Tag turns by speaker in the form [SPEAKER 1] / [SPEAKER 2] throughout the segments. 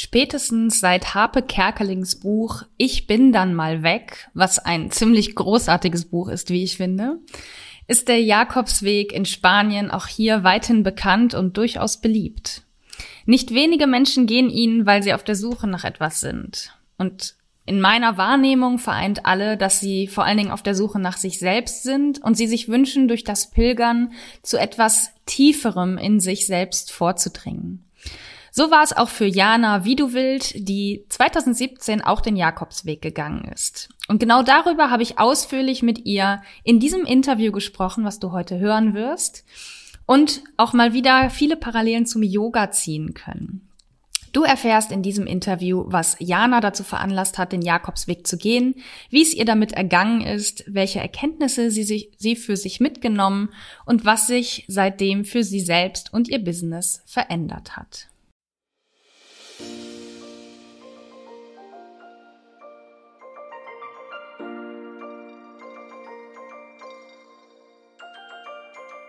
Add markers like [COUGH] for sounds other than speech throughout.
[SPEAKER 1] Spätestens seit Harpe Kerkelings Buch Ich bin dann mal weg, was ein ziemlich großartiges Buch ist, wie ich finde, ist der Jakobsweg in Spanien auch hier weithin bekannt und durchaus beliebt. Nicht wenige Menschen gehen ihn, weil sie auf der Suche nach etwas sind. Und in meiner Wahrnehmung vereint alle, dass sie vor allen Dingen auf der Suche nach sich selbst sind und sie sich wünschen, durch das Pilgern zu etwas Tieferem in sich selbst vorzudringen. So war es auch für Jana Wieduwild, die 2017 auch den Jakobsweg gegangen ist. Und genau darüber habe ich ausführlich mit ihr in diesem Interview gesprochen, was du heute hören wirst. Und auch mal wieder viele Parallelen zum Yoga ziehen können. Du erfährst in diesem Interview, was Jana dazu veranlasst hat, den Jakobsweg zu gehen, wie es ihr damit ergangen ist, welche Erkenntnisse sie, sich, sie für sich mitgenommen und was sich seitdem für sie selbst und ihr Business verändert hat.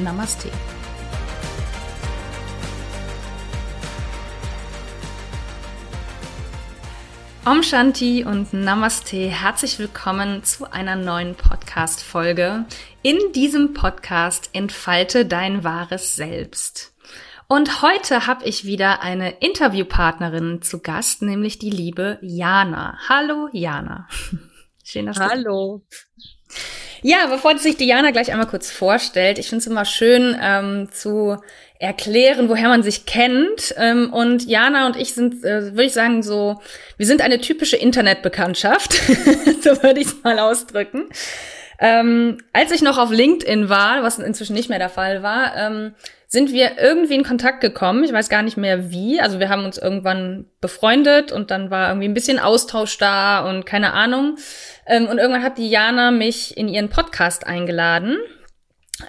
[SPEAKER 1] Namaste. Om Shanti und Namaste. Herzlich willkommen zu einer neuen Podcast-Folge. In diesem Podcast entfalte dein wahres Selbst. Und heute habe ich wieder eine Interviewpartnerin zu Gast, nämlich die liebe Jana. Hallo Jana. [LAUGHS]
[SPEAKER 2] Schön, dass Hallo.
[SPEAKER 1] Du ja, bevor sich Diana gleich einmal kurz vorstellt, ich finde es immer schön ähm, zu erklären, woher man sich kennt. Ähm, und Jana und ich sind, äh, würde ich sagen, so, wir sind eine typische Internetbekanntschaft, [LAUGHS] so würde ich es mal ausdrücken. Ähm, als ich noch auf LinkedIn war, was inzwischen nicht mehr der Fall war, ähm, sind wir irgendwie in Kontakt gekommen. Ich weiß gar nicht mehr wie. Also wir haben uns irgendwann befreundet und dann war irgendwie ein bisschen Austausch da und keine Ahnung. Ähm, und irgendwann hat Diana mich in ihren Podcast eingeladen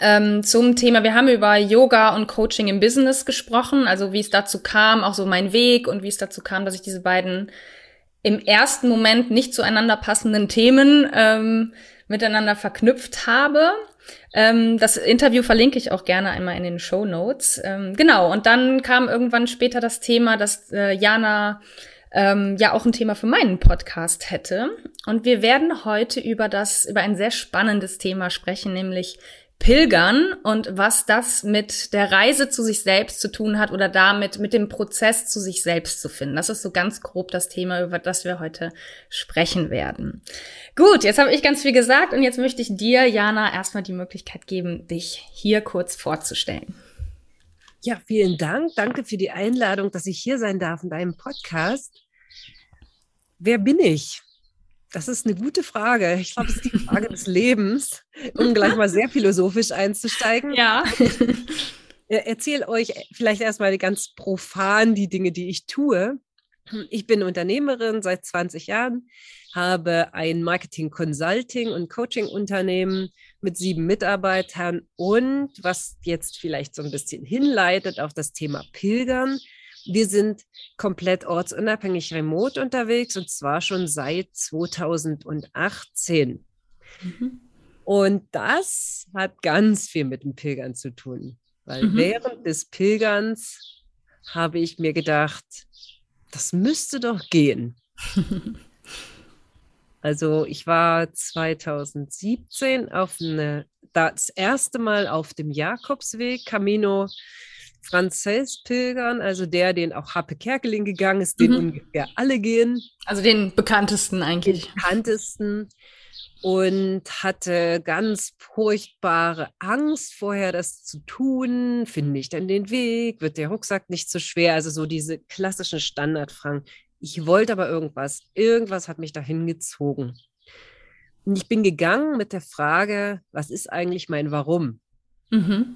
[SPEAKER 1] ähm, zum Thema, wir haben über Yoga und Coaching im Business gesprochen, also wie es dazu kam, auch so mein Weg und wie es dazu kam, dass ich diese beiden im ersten Moment nicht zueinander passenden Themen ähm, miteinander verknüpft habe. Ähm, das Interview verlinke ich auch gerne einmal in den Show Notes. Ähm, genau, und dann kam irgendwann später das Thema, dass äh, Jana ähm, ja auch ein Thema für meinen Podcast hätte. Und wir werden heute über das, über ein sehr spannendes Thema sprechen, nämlich Pilgern und was das mit der Reise zu sich selbst zu tun hat oder damit mit dem Prozess zu sich selbst zu finden. Das ist so ganz grob das Thema, über das wir heute sprechen werden. Gut, jetzt habe ich ganz viel gesagt und jetzt möchte ich dir, Jana, erstmal die Möglichkeit geben, dich hier kurz vorzustellen.
[SPEAKER 2] Ja, vielen Dank. Danke für die Einladung, dass ich hier sein darf in deinem Podcast. Wer bin ich? Das ist eine gute Frage. Ich glaube, es ist die Frage des Lebens, um gleich mal sehr philosophisch einzusteigen.
[SPEAKER 1] Ja.
[SPEAKER 2] Erzähle euch vielleicht erstmal ganz profan die Dinge, die ich tue. Ich bin Unternehmerin seit 20 Jahren, habe ein Marketing Consulting und Coaching Unternehmen mit sieben Mitarbeitern und was jetzt vielleicht so ein bisschen hinleitet auf das Thema Pilgern. Wir sind komplett ortsunabhängig remote unterwegs und zwar schon seit 2018. Mhm. Und das hat ganz viel mit dem Pilgern zu tun, weil mhm. während des Pilgerns habe ich mir gedacht, das müsste doch gehen. [LAUGHS] also ich war 2017 auf eine, das erste Mal auf dem Jakobsweg, Camino Franzels pilgern, also der, den auch Happe Kerkeling gegangen ist, den mhm. ungefähr alle gehen.
[SPEAKER 1] Also den bekanntesten eigentlich.
[SPEAKER 2] Den bekanntesten. und hatte ganz furchtbare Angst vorher, das zu tun. Finde ich dann den Weg? Wird der Rucksack nicht zu schwer? Also so diese klassischen Standardfragen. Ich wollte aber irgendwas. Irgendwas hat mich dahin gezogen. Und ich bin gegangen mit der Frage, was ist eigentlich mein Warum? Mhm.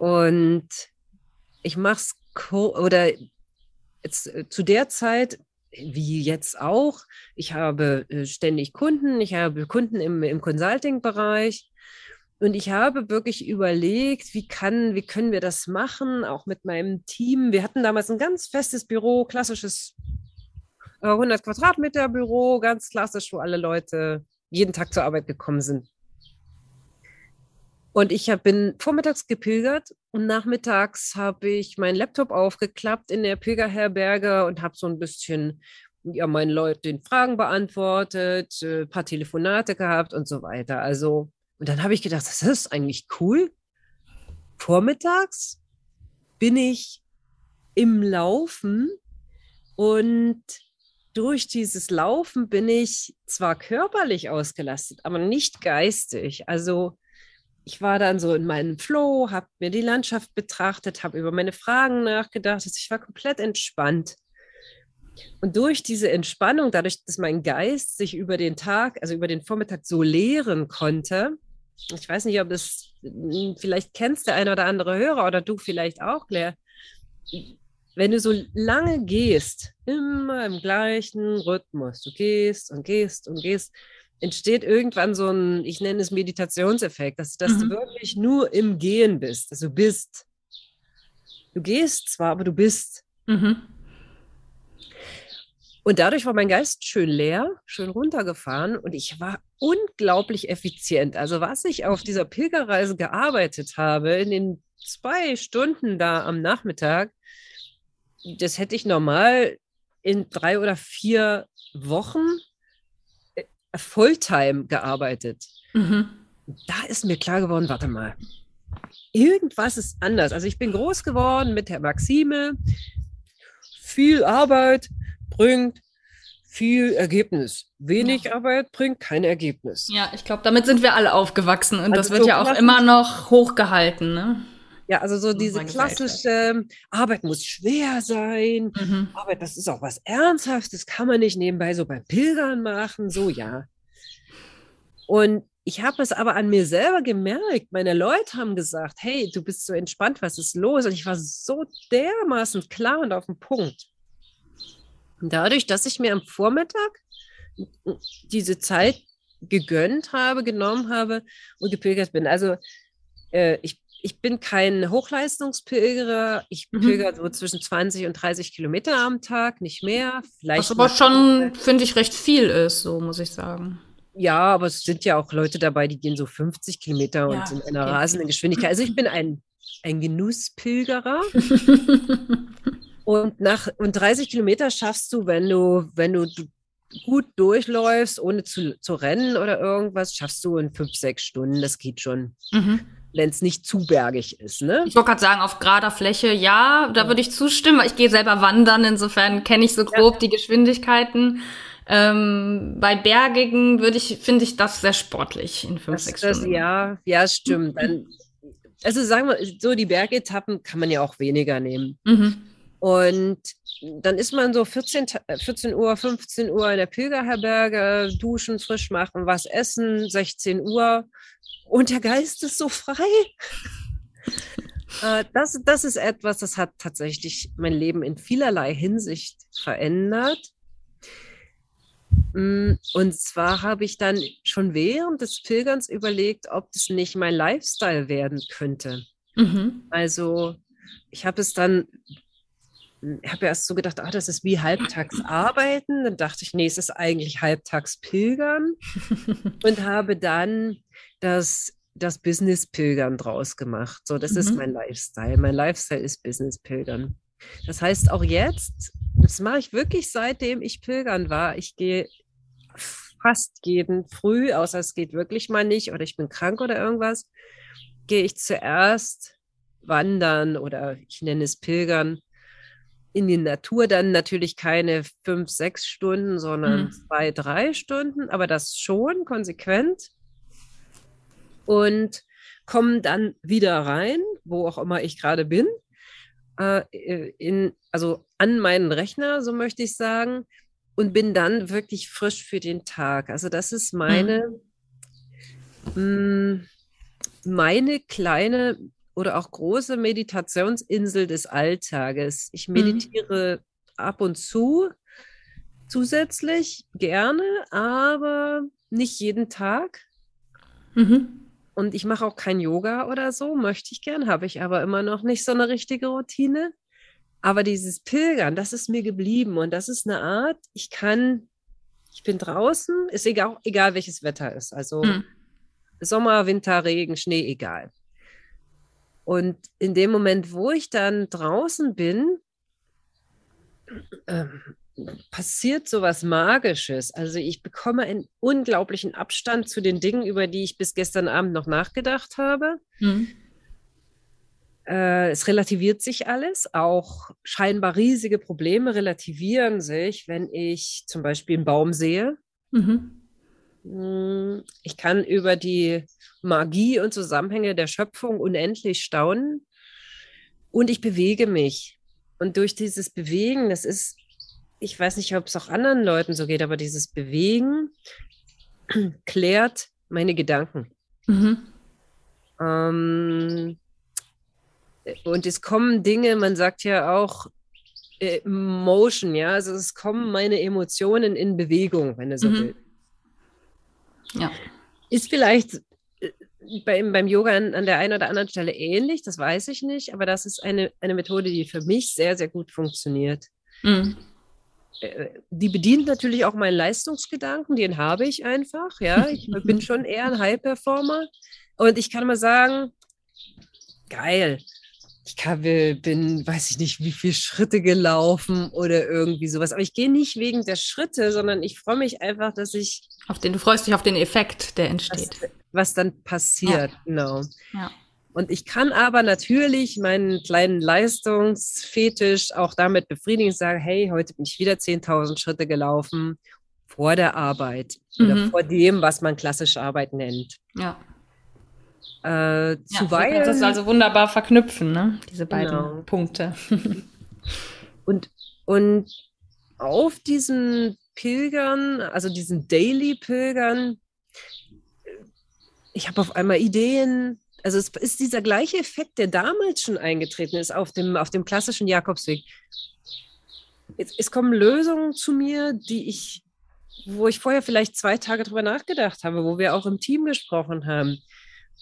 [SPEAKER 2] Und ich mache es oder jetzt, äh, zu der Zeit wie jetzt auch. Ich habe äh, ständig Kunden, ich habe Kunden im, im Consulting-Bereich. Und ich habe wirklich überlegt, wie, kann, wie können wir das machen, auch mit meinem Team. Wir hatten damals ein ganz festes Büro, klassisches 100 äh, Quadratmeter Büro, ganz klassisch, wo alle Leute jeden Tag zur Arbeit gekommen sind. Und ich hab, bin vormittags gepilgert und nachmittags habe ich meinen Laptop aufgeklappt in der Pilgerherberge und habe so ein bisschen ja, meinen Leuten Fragen beantwortet, ein äh, paar Telefonate gehabt und so weiter. Also, und dann habe ich gedacht, das ist eigentlich cool. Vormittags bin ich im Laufen und durch dieses Laufen bin ich zwar körperlich ausgelastet, aber nicht geistig. Also ich war dann so in meinem Flow, habe mir die Landschaft betrachtet, habe über meine Fragen nachgedacht. Also ich war komplett entspannt. Und durch diese Entspannung, dadurch, dass mein Geist sich über den Tag, also über den Vormittag so leeren konnte, ich weiß nicht, ob das, hm, vielleicht kennst der eine oder andere Hörer oder du vielleicht auch, Claire, wenn du so lange gehst, immer im gleichen Rhythmus, du gehst und gehst und gehst, entsteht irgendwann so ein, ich nenne es Meditationseffekt, dass, dass mhm. du wirklich nur im Gehen bist, dass du bist. Du gehst zwar, aber du bist. Mhm. Und dadurch war mein Geist schön leer, schön runtergefahren und ich war unglaublich effizient. Also was ich auf dieser Pilgerreise gearbeitet habe, in den zwei Stunden da am Nachmittag, das hätte ich normal in drei oder vier Wochen Fulltime gearbeitet. Mhm. Da ist mir klar geworden, warte mal, irgendwas ist anders. Also ich bin groß geworden mit der Maxime, viel Arbeit bringt viel Ergebnis. Wenig ja. Arbeit bringt kein Ergebnis.
[SPEAKER 1] Ja, ich glaube, damit sind wir alle aufgewachsen und also das wird so ja auch immer noch hochgehalten. Ne?
[SPEAKER 2] Ja, also so diese klassische Arbeit muss schwer sein, mhm. Arbeit, das ist auch was Ernsthaftes, kann man nicht nebenbei so beim Pilgern machen, so ja. Und ich habe es aber an mir selber gemerkt. Meine Leute haben gesagt, hey, du bist so entspannt, was ist los? Und ich war so dermaßen klar und auf den Punkt. Und dadurch, dass ich mir am Vormittag diese Zeit gegönnt habe, genommen habe und gepilgert bin. Also äh, ich ich bin kein Hochleistungspilgerer. Ich mhm. pilger so zwischen 20 und 30 Kilometer am Tag, nicht mehr.
[SPEAKER 1] Vielleicht Was aber schon, finde ich, recht viel ist, so muss ich sagen.
[SPEAKER 2] Ja, aber es sind ja auch Leute dabei, die gehen so 50 Kilometer ja, und sind in einer okay. rasenden Geschwindigkeit. Also ich bin ein, ein Genusspilgerer. [LAUGHS] und nach und 30 Kilometer schaffst du, wenn du, wenn du gut durchläufst, ohne zu, zu rennen oder irgendwas, schaffst du in fünf, sechs Stunden. Das geht schon. Mhm wenn es nicht zu bergig ist. Ne?
[SPEAKER 1] Ich wollte gerade sagen, auf gerader Fläche, ja, da würde ich zustimmen. Ich gehe selber wandern, insofern kenne ich so grob ja. die Geschwindigkeiten. Ähm, bei Bergigen würde ich, finde ich das sehr sportlich in fünf, das, sechs das, Stunden.
[SPEAKER 2] Ja, ja, stimmt. Dann, also sagen wir, so die Bergetappen kann man ja auch weniger nehmen. Mhm. Und dann ist man so 14, 14 Uhr, 15 Uhr in der Pilgerherberge, duschen, frisch machen, was essen, 16 Uhr und der Geist ist so frei. [LAUGHS] Äh, das, das ist etwas, das hat tatsächlich mein Leben in vielerlei Hinsicht verändert. Mm, und zwar habe ich dann schon während des Pilgerns überlegt, ob das nicht mein Lifestyle werden könnte. Mhm. Also ich habe es dann, ich habe erst so gedacht, ah, das ist wie halbtags arbeiten. Dann dachte ich, nee, es ist eigentlich halbtags Pilgern. [LAUGHS] und habe dann das, das Business-Pilgern draus gemacht. So, das mhm. ist mein Lifestyle. Mein Lifestyle ist Business-Pilgern. Das heißt, auch jetzt, das mache ich wirklich seitdem ich pilgern war. Ich gehe fast jeden früh, außer es geht wirklich mal nicht oder ich bin krank oder irgendwas, gehe ich zuerst wandern oder ich nenne es pilgern in die Natur dann natürlich keine fünf, sechs Stunden, sondern mhm. zwei, drei Stunden, aber das schon konsequent. Und komme dann wieder rein, wo auch immer ich gerade bin, äh, in, also an meinen Rechner, so möchte ich sagen, und bin dann wirklich frisch für den Tag. Also das ist meine, mhm. mh, meine kleine oder auch große Meditationsinsel des Alltages. Ich mhm. meditiere mhm. ab und zu zusätzlich gerne, aber nicht jeden Tag. Mhm. Und ich mache auch kein Yoga oder so, möchte ich gern, habe ich aber immer noch nicht so eine richtige Routine. Aber dieses Pilgern, das ist mir geblieben und das ist eine Art, ich kann, ich bin draußen, ist egal, egal welches Wetter ist. Also mhm. Sommer, Winter, Regen, Schnee, egal. Und in dem Moment, wo ich dann draußen bin, äh, passiert so was Magisches. Also ich bekomme einen unglaublichen Abstand zu den Dingen, über die ich bis gestern Abend noch nachgedacht habe. Mhm. Äh, es relativiert sich alles. Auch scheinbar riesige Probleme relativieren sich, wenn ich zum Beispiel einen Baum sehe. Mhm. Hm, ich kann über die Magie und Zusammenhänge der Schöpfung unendlich staunen und ich bewege mich. Und durch dieses Bewegen, das ist, ich weiß nicht, ob es auch anderen Leuten so geht, aber dieses Bewegen [CLEARS THROAT] klärt meine Gedanken. Mhm. Ähm, und es kommen Dinge, man sagt ja auch äh, Motion, ja, also es kommen meine Emotionen in Bewegung, wenn du so mhm. willst. Ja. Ist vielleicht äh, beim, beim Yoga an, an, der einen oder anderen Stelle ähnlich, das weiß ich nicht, aber das ist eine, eine Methode, die für mich sehr, sehr gut funktioniert. Mhm. Die bedient natürlich auch meinen Leistungsgedanken, den habe ich einfach, ja. Ich [LAUGHS] bin schon eher ein High-Performer und ich kann mal sagen, geil, ich kann, bin, weiß ich nicht, wie viele Schritte gelaufen oder irgendwie sowas. Aber ich gehe nicht wegen der Schritte, sondern ich freue mich einfach, dass ich.
[SPEAKER 1] Auf den, du freust dich auf den Effekt, der entsteht.
[SPEAKER 2] Was, was dann passiert, ja. genau. Ja. Und ich kann aber natürlich meinen kleinen Leistungsfetisch auch damit befriedigen und sagen, hey, heute bin ich wieder 10.000 Schritte gelaufen vor der Arbeit mhm. oder vor dem, was man klassisch Arbeit nennt. Ja.
[SPEAKER 1] Äh, zuweilen. Ja, das also wunderbar verknüpfen, ne? diese beiden genau. Punkte. [LAUGHS]
[SPEAKER 2] und, und auf diesen Pilgern, also diesen Daily-Pilgern, ich habe auf einmal Ideen. Also es ist dieser gleiche Effekt, der damals schon eingetreten ist auf dem, auf dem klassischen Jakobsweg. Es, es kommen Lösungen zu mir, die ich, wo ich vorher vielleicht zwei Tage drüber nachgedacht habe, wo wir auch im Team gesprochen haben.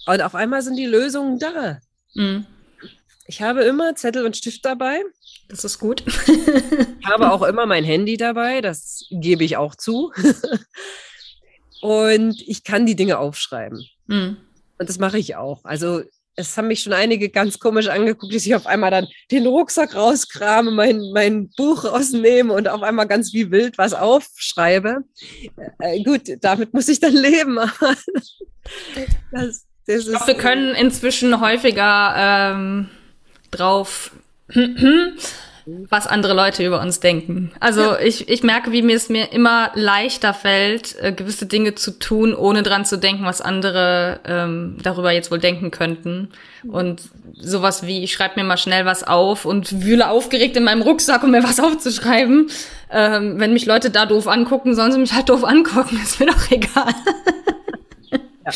[SPEAKER 2] Und auf einmal sind die Lösungen da. Mhm. Ich habe immer Zettel und Stift dabei.
[SPEAKER 1] Das ist gut.
[SPEAKER 2] ich habe auch immer mein Handy dabei, das gebe ich auch zu. [LAUGHS] und ich kann die Dinge aufschreiben. Mhm. Und das mache ich auch. Also es haben mich schon einige ganz komisch angeguckt, dass ich auf einmal dann den Rucksack rauskrame, mein, mein Buch rausnehme und auf einmal ganz wie wild was aufschreibe. Äh, gut, damit muss ich dann leben. [LAUGHS] Aber
[SPEAKER 1] das, das ich glaube, wir können inzwischen häufiger ähm, drauf, [CLEARS THROAT] was andere Leute über uns denken. Also ja. ich, ich merke, wie mir es mir immer leichter fällt, äh, gewisse Dinge zu tun, ohne dran zu denken, was andere ähm, darüber jetzt wohl denken könnten. Und sowas wie, ich schreibe mir mal schnell was auf und wühle aufgeregt in meinem Rucksack, um mir was aufzuschreiben. Ähm, wenn mich Leute da doof angucken, sollen sie mich halt doof angucken, [LAUGHS] ist mir doch egal. Ja.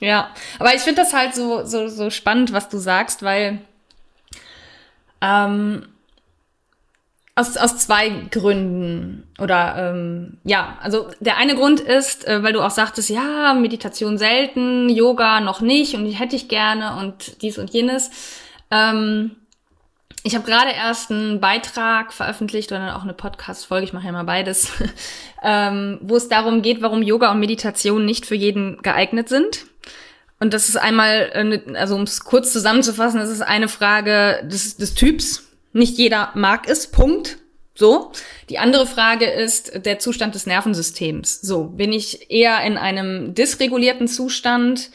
[SPEAKER 1] ja, aber ich finde das halt so, so, so spannend, was du sagst, weil ähm, aus, aus zwei Gründen. Oder ähm, ja, also der eine Grund ist, äh, weil du auch sagtest, ja, Meditation selten, Yoga noch nicht und die hätte ich gerne und dies und jenes. Ähm, ich habe gerade erst einen Beitrag veröffentlicht oder auch eine Podcast-Folge, ich mache ja mal beides, [LAUGHS] ähm, wo es darum geht, warum Yoga und Meditation nicht für jeden geeignet sind. Und das ist einmal, also um es kurz zusammenzufassen, das ist eine Frage des, des Typs. Nicht jeder mag es, Punkt. So. Die andere Frage ist der Zustand des Nervensystems. So, bin ich eher in einem dysregulierten Zustand,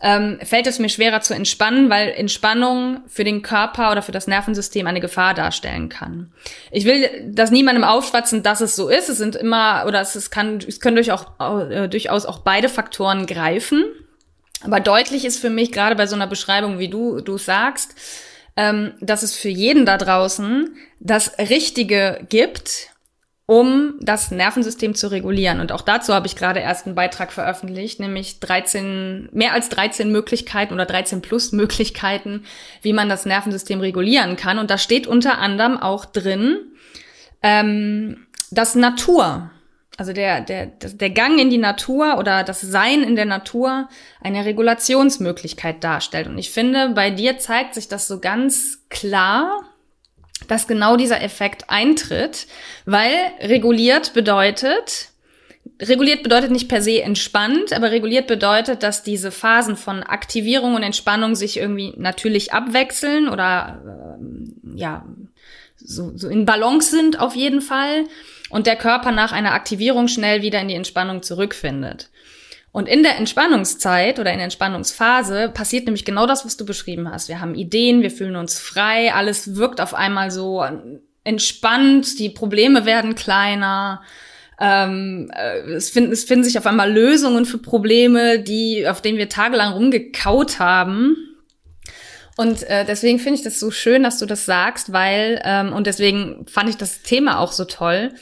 [SPEAKER 1] ähm, fällt es mir schwerer zu entspannen, weil Entspannung für den Körper oder für das Nervensystem eine Gefahr darstellen kann. Ich will das niemandem aufschwatzen, dass es so ist. Es sind immer, oder es, es kann, es können durchaus, äh, durchaus auch beide Faktoren greifen. Aber deutlich ist für mich, gerade bei so einer Beschreibung, wie du, du sagst, ähm, dass es für jeden da draußen das Richtige gibt, um das Nervensystem zu regulieren. Und auch dazu habe ich gerade erst einen Beitrag veröffentlicht, nämlich 13, mehr als 13 Möglichkeiten oder 13 plus Möglichkeiten, wie man das Nervensystem regulieren kann. Und da steht unter anderem auch drin, ähm, dass Natur, also der, der, der Gang in die Natur oder das Sein in der Natur eine Regulationsmöglichkeit darstellt. Und ich finde, bei dir zeigt sich das so ganz klar, dass genau dieser Effekt eintritt, weil reguliert bedeutet, reguliert bedeutet nicht per se entspannt, aber reguliert bedeutet, dass diese Phasen von Aktivierung und Entspannung sich irgendwie natürlich abwechseln oder äh, ja, so, so in Balance sind auf jeden Fall und der Körper nach einer Aktivierung schnell wieder in die Entspannung zurückfindet. Und in der Entspannungszeit oder in der Entspannungsphase passiert nämlich genau das, was du beschrieben hast. Wir haben Ideen, wir fühlen uns frei, alles wirkt auf einmal so entspannt, die Probleme werden kleiner. Ähm, äh, es, finden, es finden sich auf einmal Lösungen für Probleme, die, auf denen wir tagelang rumgekaut haben. Und äh, deswegen finde ich das so schön, dass du das sagst, weil, ähm, und deswegen fand ich das Thema auch so toll,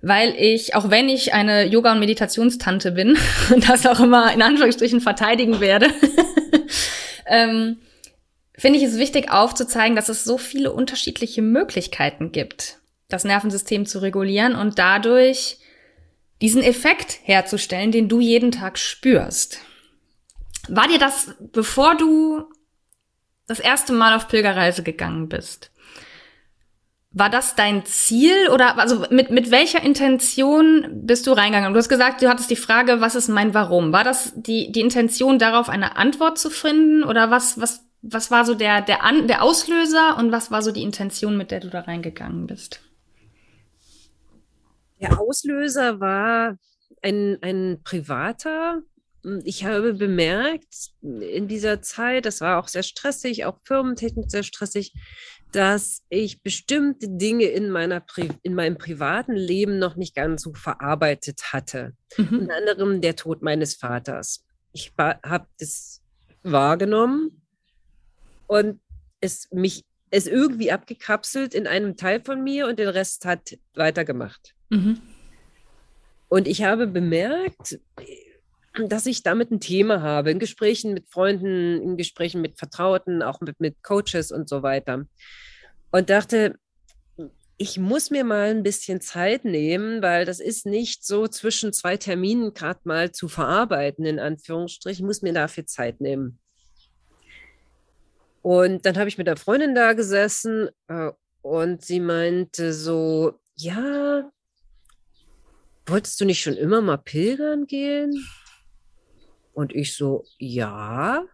[SPEAKER 1] weil ich, auch wenn ich eine Yoga- und Meditationstante bin [LAUGHS] und das auch immer in Anführungsstrichen verteidigen werde, [LAUGHS] ähm, finde ich es wichtig aufzuzeigen, dass es so viele unterschiedliche Möglichkeiten gibt, das Nervensystem zu regulieren und dadurch diesen Effekt herzustellen, den du jeden Tag spürst. War dir das, bevor du das erste Mal auf Pilgerreise gegangen bist? War das dein Ziel oder also mit, mit welcher Intention bist du reingegangen? Du hast gesagt, du hattest die Frage, was ist mein Warum? War das die, die Intention, darauf eine Antwort zu finden oder was, was, was war so der, der, An, der Auslöser und was war so die Intention, mit der du da reingegangen bist?
[SPEAKER 2] Der Auslöser war ein, ein privater. Ich habe bemerkt in dieser Zeit, das war auch sehr stressig, auch firmentechnisch sehr stressig, dass ich bestimmte Dinge in, meiner Pri in meinem privaten Leben noch nicht ganz so verarbeitet hatte. Mhm. Unter anderem der Tod meines Vaters. Ich habe das wahrgenommen und es mich es irgendwie abgekapselt in einem Teil von mir und den Rest hat weitergemacht. Mhm. Und ich habe bemerkt, dass ich damit ein Thema habe, in Gesprächen mit Freunden, in Gesprächen mit Vertrauten, auch mit, mit Coaches und so weiter. Und dachte, ich muss mir mal ein bisschen Zeit nehmen, weil das ist nicht so zwischen zwei Terminen gerade mal zu verarbeiten, in Anführungsstrichen. Ich muss mir dafür Zeit nehmen. Und dann habe ich mit der Freundin da gesessen äh, und sie meinte so, ja, wolltest du nicht schon immer mal pilgern gehen? Und ich so, ja.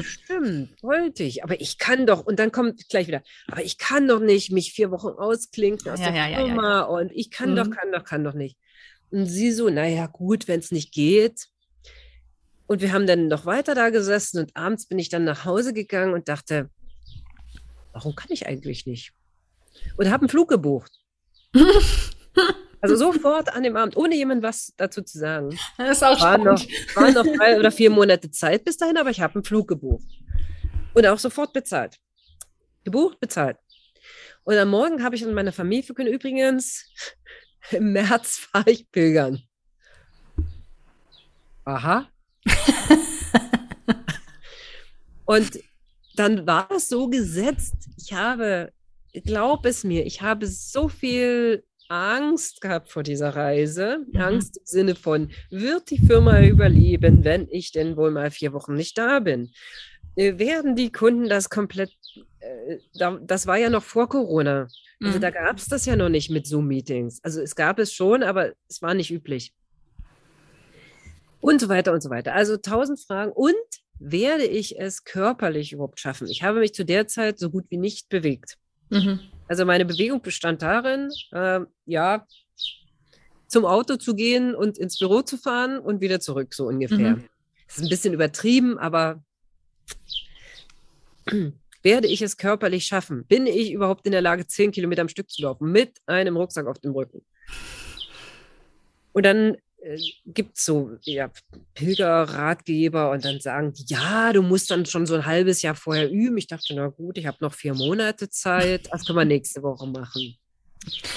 [SPEAKER 2] Stimmt, wollte ich. Aber ich kann doch, und dann kommt gleich wieder, aber ich kann doch nicht mich vier Wochen ausklinken aus ja, der ja, Firma ja, und ich kann mhm. doch, kann doch, kann doch nicht. Und sie so, naja, gut, wenn es nicht geht. Und wir haben dann noch weiter da gesessen und abends bin ich dann nach Hause gegangen und dachte, warum kann ich eigentlich nicht? Und habe einen Flug gebucht. [LAUGHS] Also sofort an dem Abend, ohne jemand was dazu zu sagen. [LAUGHS]
[SPEAKER 1] Das ist auch
[SPEAKER 2] war noch, waren noch [LAUGHS] drei oder vier Monate Zeit bis dahin, aber ich habe einen Flug gebucht. Und auch sofort bezahlt. Gebucht, bezahlt. Und am Morgen habe ich in meiner Familie verkündet, übrigens, [LAUGHS] im März fahre ich pilgern. Aha. Und dann war es so gesetzt. Ich habe, glaub es mir, ich habe so viel Angst gehabt vor dieser Reise. Mhm. Angst im Sinne von, wird die Firma überleben, wenn ich denn wohl mal vier Wochen nicht da bin? Äh, werden die Kunden das komplett, äh, das war ja noch vor Corona. Also mhm. da gab es das ja noch nicht mit Zoom-Meetings. Also es gab es schon, aber es war nicht üblich. Und so weiter und so weiter. Also tausend Fragen. Und werde ich es körperlich überhaupt schaffen? Ich habe mich zu der Zeit so gut wie nicht bewegt. Mhm. Also meine Bewegung bestand darin, äh, ja, zum Auto zu gehen und ins Büro zu fahren und wieder zurück, so ungefähr. Mhm. Das ist ein bisschen übertrieben, aber [CLEARS THROAT] werde ich es körperlich schaffen? Bin ich überhaupt in der Lage, zehn Kilometer am Stück zu laufen mit einem Rucksack auf dem Rücken? Und dann gibt es so ja, Pilgerratgeber und dann sagen die, ja, du musst dann schon so ein halbes Jahr vorher üben. Ich dachte, na gut, ich habe noch vier Monate Zeit, das können wir nächste Woche machen.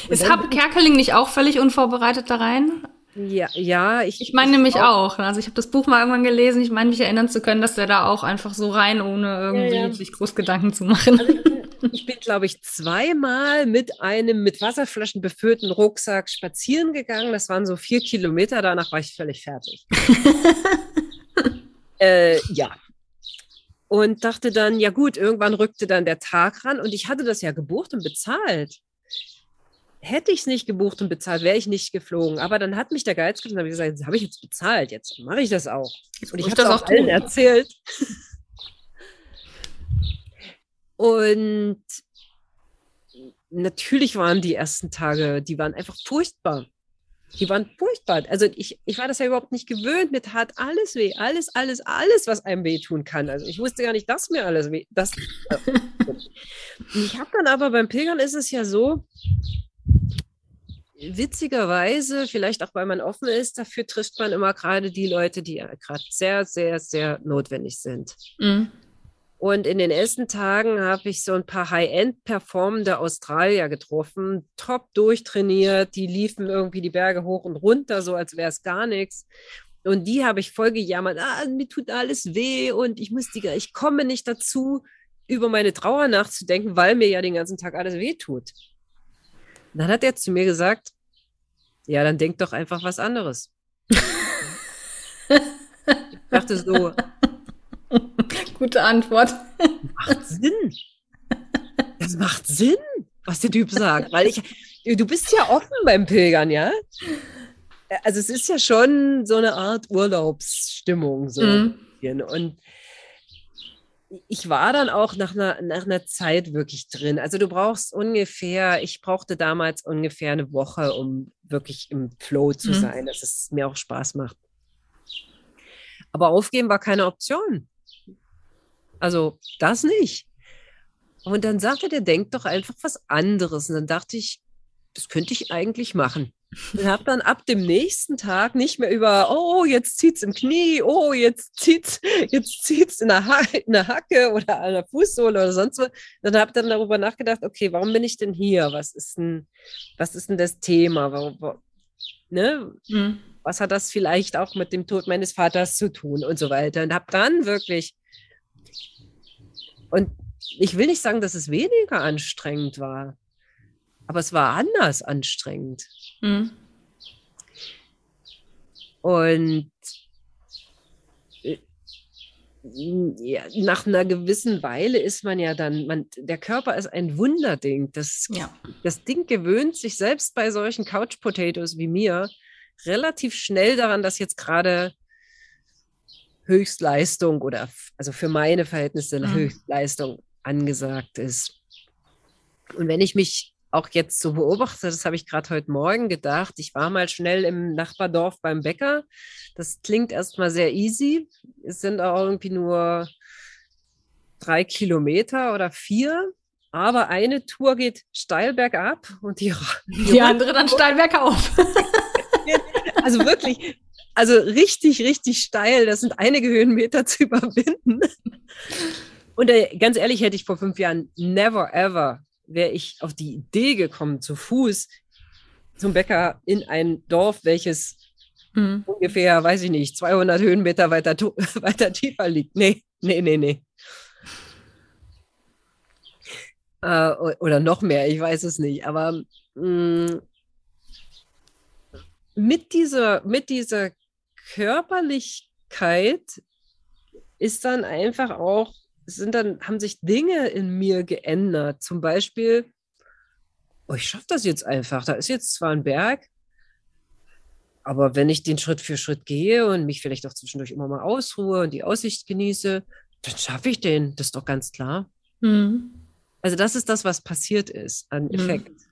[SPEAKER 1] Und Ist Hab Kerkeling nicht auch völlig unvorbereitet da rein?
[SPEAKER 2] Ja, ja, ich.
[SPEAKER 1] Ich meine nämlich auch. auch. Also ich habe das Buch mal irgendwann gelesen. Ich meine mich erinnern zu können, dass der da auch einfach so rein, ohne irgendwie ja, ja. sich groß Gedanken zu machen. Also [LAUGHS]
[SPEAKER 2] ich bin, glaube ich, zweimal mit einem mit Wasserflaschen befüllten Rucksack spazieren gegangen. Das waren so vier Kilometer. Danach war ich völlig fertig. [LAUGHS] äh, ja. Und dachte dann, ja gut, irgendwann rückte dann der Tag ran und ich hatte das ja gebucht und bezahlt hätte ich es nicht gebucht und bezahlt, wäre ich nicht geflogen. Aber dann hat mich der Geiz und habe gesagt, das habe ich jetzt bezahlt, jetzt mache ich das auch. Und ich habe das auch allen erzählt. Und natürlich waren die ersten Tage, die waren einfach furchtbar. Die waren furchtbar. Also ich, ich war das ja überhaupt nicht gewöhnt. Mir tat alles weh. Alles, alles, alles, was einem wehtun kann. Also ich wusste gar nicht, dass mir alles weh. Das, [LAUGHS] äh, ich habe dann aber beim Pilgern ist es ja so, witzigerweise, vielleicht auch weil man offen ist, dafür trifft man immer gerade die Leute, die gerade sehr, sehr, sehr notwendig sind. Mhm. Und in den ersten Tagen habe ich so ein paar High-End performende Australier getroffen, top durchtrainiert, die liefen irgendwie die Berge hoch und runter, so als wäre es gar nichts. Und die habe ich voll gejammert, ah, mir tut alles weh und ich muss die, ich komme nicht dazu, über meine Trauer nachzudenken, weil mir ja den ganzen Tag alles weh tut. Dann hat er zu mir gesagt, ja, dann denk doch einfach was anderes. [LAUGHS] ich dachte so. [LAUGHS]
[SPEAKER 1] Gute Antwort.
[SPEAKER 2] Macht Sinn. Das macht Sinn, was der Typ sagt. Weil ich, du bist ja offen beim Pilgern, ja? Also es ist ja schon so eine Art Urlaubsstimmung. So. Mhm. Und ich war dann auch nach einer, nach einer Zeit wirklich drin. Also du brauchst ungefähr, ich brauchte damals ungefähr eine Woche, um wirklich im Flow zu mhm. sein, dass es mir auch Spaß macht. Aber aufgeben war keine Option. Also das nicht. Und dann sagte der, denk doch einfach was anderes. Und dann dachte ich, das könnte ich eigentlich machen. Und habe dann ab dem nächsten Tag nicht mehr über, oh, jetzt zieht's im Knie, oh, jetzt zieht's, jetzt zieht's in der, ha in der Hacke oder an der Fußsohle oder sonst was. Dann habe dann darüber nachgedacht, okay, warum bin ich denn hier? Was ist denn, was ist denn das Thema? Warum, ne? Mhm. Was hat das vielleicht auch mit dem Tod meines Vaters zu tun und so weiter? Und habe dann wirklich, und ich will nicht sagen, dass es weniger anstrengend war aber es war anders anstrengend. Mhm. Und äh, ja, nach einer gewissen Weile ist man ja dann, man, der Körper ist ein Wunderding. Das, ja. das Ding gewöhnt sich selbst bei solchen Couch Potatoes wie mir relativ schnell daran, dass jetzt gerade Höchstleistung oder also für meine Verhältnisse mhm. Höchstleistung angesagt ist. Und wenn ich mich auch jetzt so beobachte, das habe ich gerade heute Morgen gedacht. Ich war mal schnell im Nachbardorf beim Bäcker. Das klingt erstmal sehr easy. Es sind auch irgendwie nur drei Kilometer oder vier. Aber eine Tour geht steil bergab und die,
[SPEAKER 1] die, die andere dann steil bergauf. [LAUGHS]
[SPEAKER 2] also wirklich, also richtig, richtig steil. Das sind einige Höhenmeter [LAUGHS] zu überwinden. Und äh, ganz ehrlich, hätte ich vor fünf Jahren never ever wäre ich auf die Idee gekommen, zu Fuß zum Bäcker in ein Dorf, welches mhm. ungefähr, weiß ich nicht, 200 Höhenmeter weiter, [LAUGHS] weiter tiefer liegt. Nee, nee, nee, nee. Äh, oder noch mehr, ich weiß es nicht. Aber mh, mm, mit, dieser, mit dieser Körperlichkeit ist dann einfach auch sind dann, haben sich Dinge in mir geändert. Zum Beispiel, oh, ich schaffe das jetzt einfach. Da ist jetzt zwar ein Berg, aber wenn ich den Schritt für Schritt gehe und mich vielleicht auch zwischendurch immer mal ausruhe und die Aussicht genieße, dann schaffe ich den. Das ist doch ganz klar. Mhm. Also das ist das, was passiert ist an mhm. Effekt. Mhm.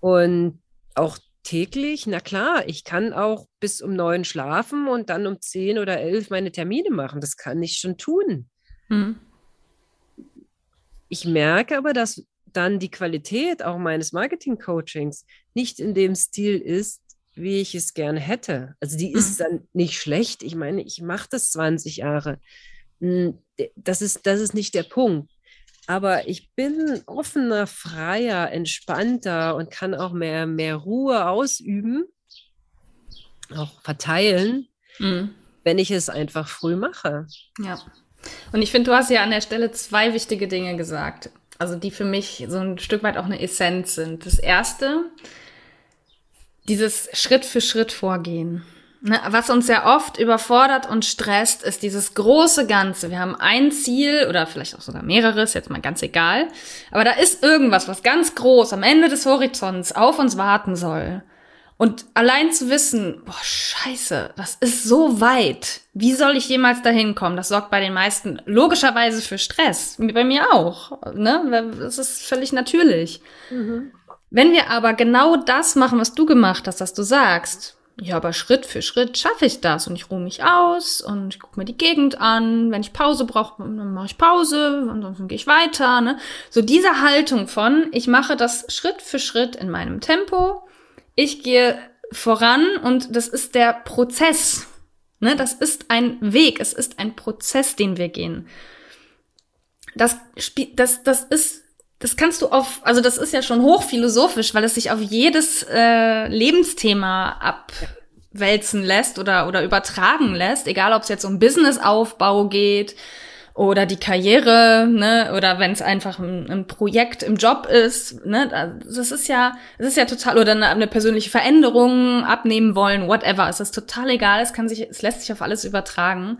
[SPEAKER 2] Und auch täglich, na klar, ich kann auch bis um neun schlafen und dann um zehn oder elf meine Termine machen. Das kann ich schon tun. Mhm. Ich merke aber, dass dann die Qualität auch meines Marketing-Coachings nicht in dem Stil ist, wie ich es gerne hätte. Also die ist mhm. dann nicht schlecht. Ich meine, ich mache das 20 Jahre. Hm, das ist, das ist nicht der Punkt. Aber ich bin offener, freier, entspannter und kann auch mehr, mehr Ruhe ausüben, auch verteilen, mhm. wenn ich es einfach früh mache.
[SPEAKER 1] Ja. Und ich finde, du hast ja an der Stelle zwei wichtige Dinge gesagt, also die für mich so ein Stück weit auch eine Essenz sind. Das erste, dieses Schritt für Schritt vorgehen. Ne, was uns sehr oft überfordert und stresst, ist dieses große Ganze. Wir haben ein Ziel oder vielleicht auch sogar mehrere, ist jetzt mal ganz egal. Aber da ist irgendwas, was ganz groß am Ende des Horizonts auf uns warten soll. Und allein zu wissen, boah, scheiße, das ist so weit. Wie soll ich jemals dahin kommen? Das sorgt bei den meisten logischerweise für Stress. Bei mir auch. Ne? Das ist völlig natürlich. Mhm. Wenn wir aber genau das machen, was du gemacht hast, dass du sagst, ja, aber Schritt für Schritt schaffe ich das und ich ruhe mich aus und ich gucke mir die Gegend an. Wenn ich Pause brauche, dann mache ich Pause, ansonsten gehe ich weiter. Ne? So diese Haltung von, ich mache das Schritt für Schritt in meinem Tempo. Ich gehe voran und das ist der Prozess. Ne? Das ist ein Weg, es ist ein Prozess, den wir gehen. Das, das, das ist das kannst du auf, also das ist ja schon hochphilosophisch, weil es sich auf jedes äh, Lebensthema abwälzen lässt oder, oder übertragen lässt, egal ob es jetzt um Businessaufbau geht oder die Karriere, ne, oder wenn es einfach ein, ein, Projekt im Job ist, ne, das ist ja, das ist ja total, oder eine, eine, persönliche Veränderung abnehmen wollen, whatever, es ist total egal, es kann sich, es lässt sich auf alles übertragen.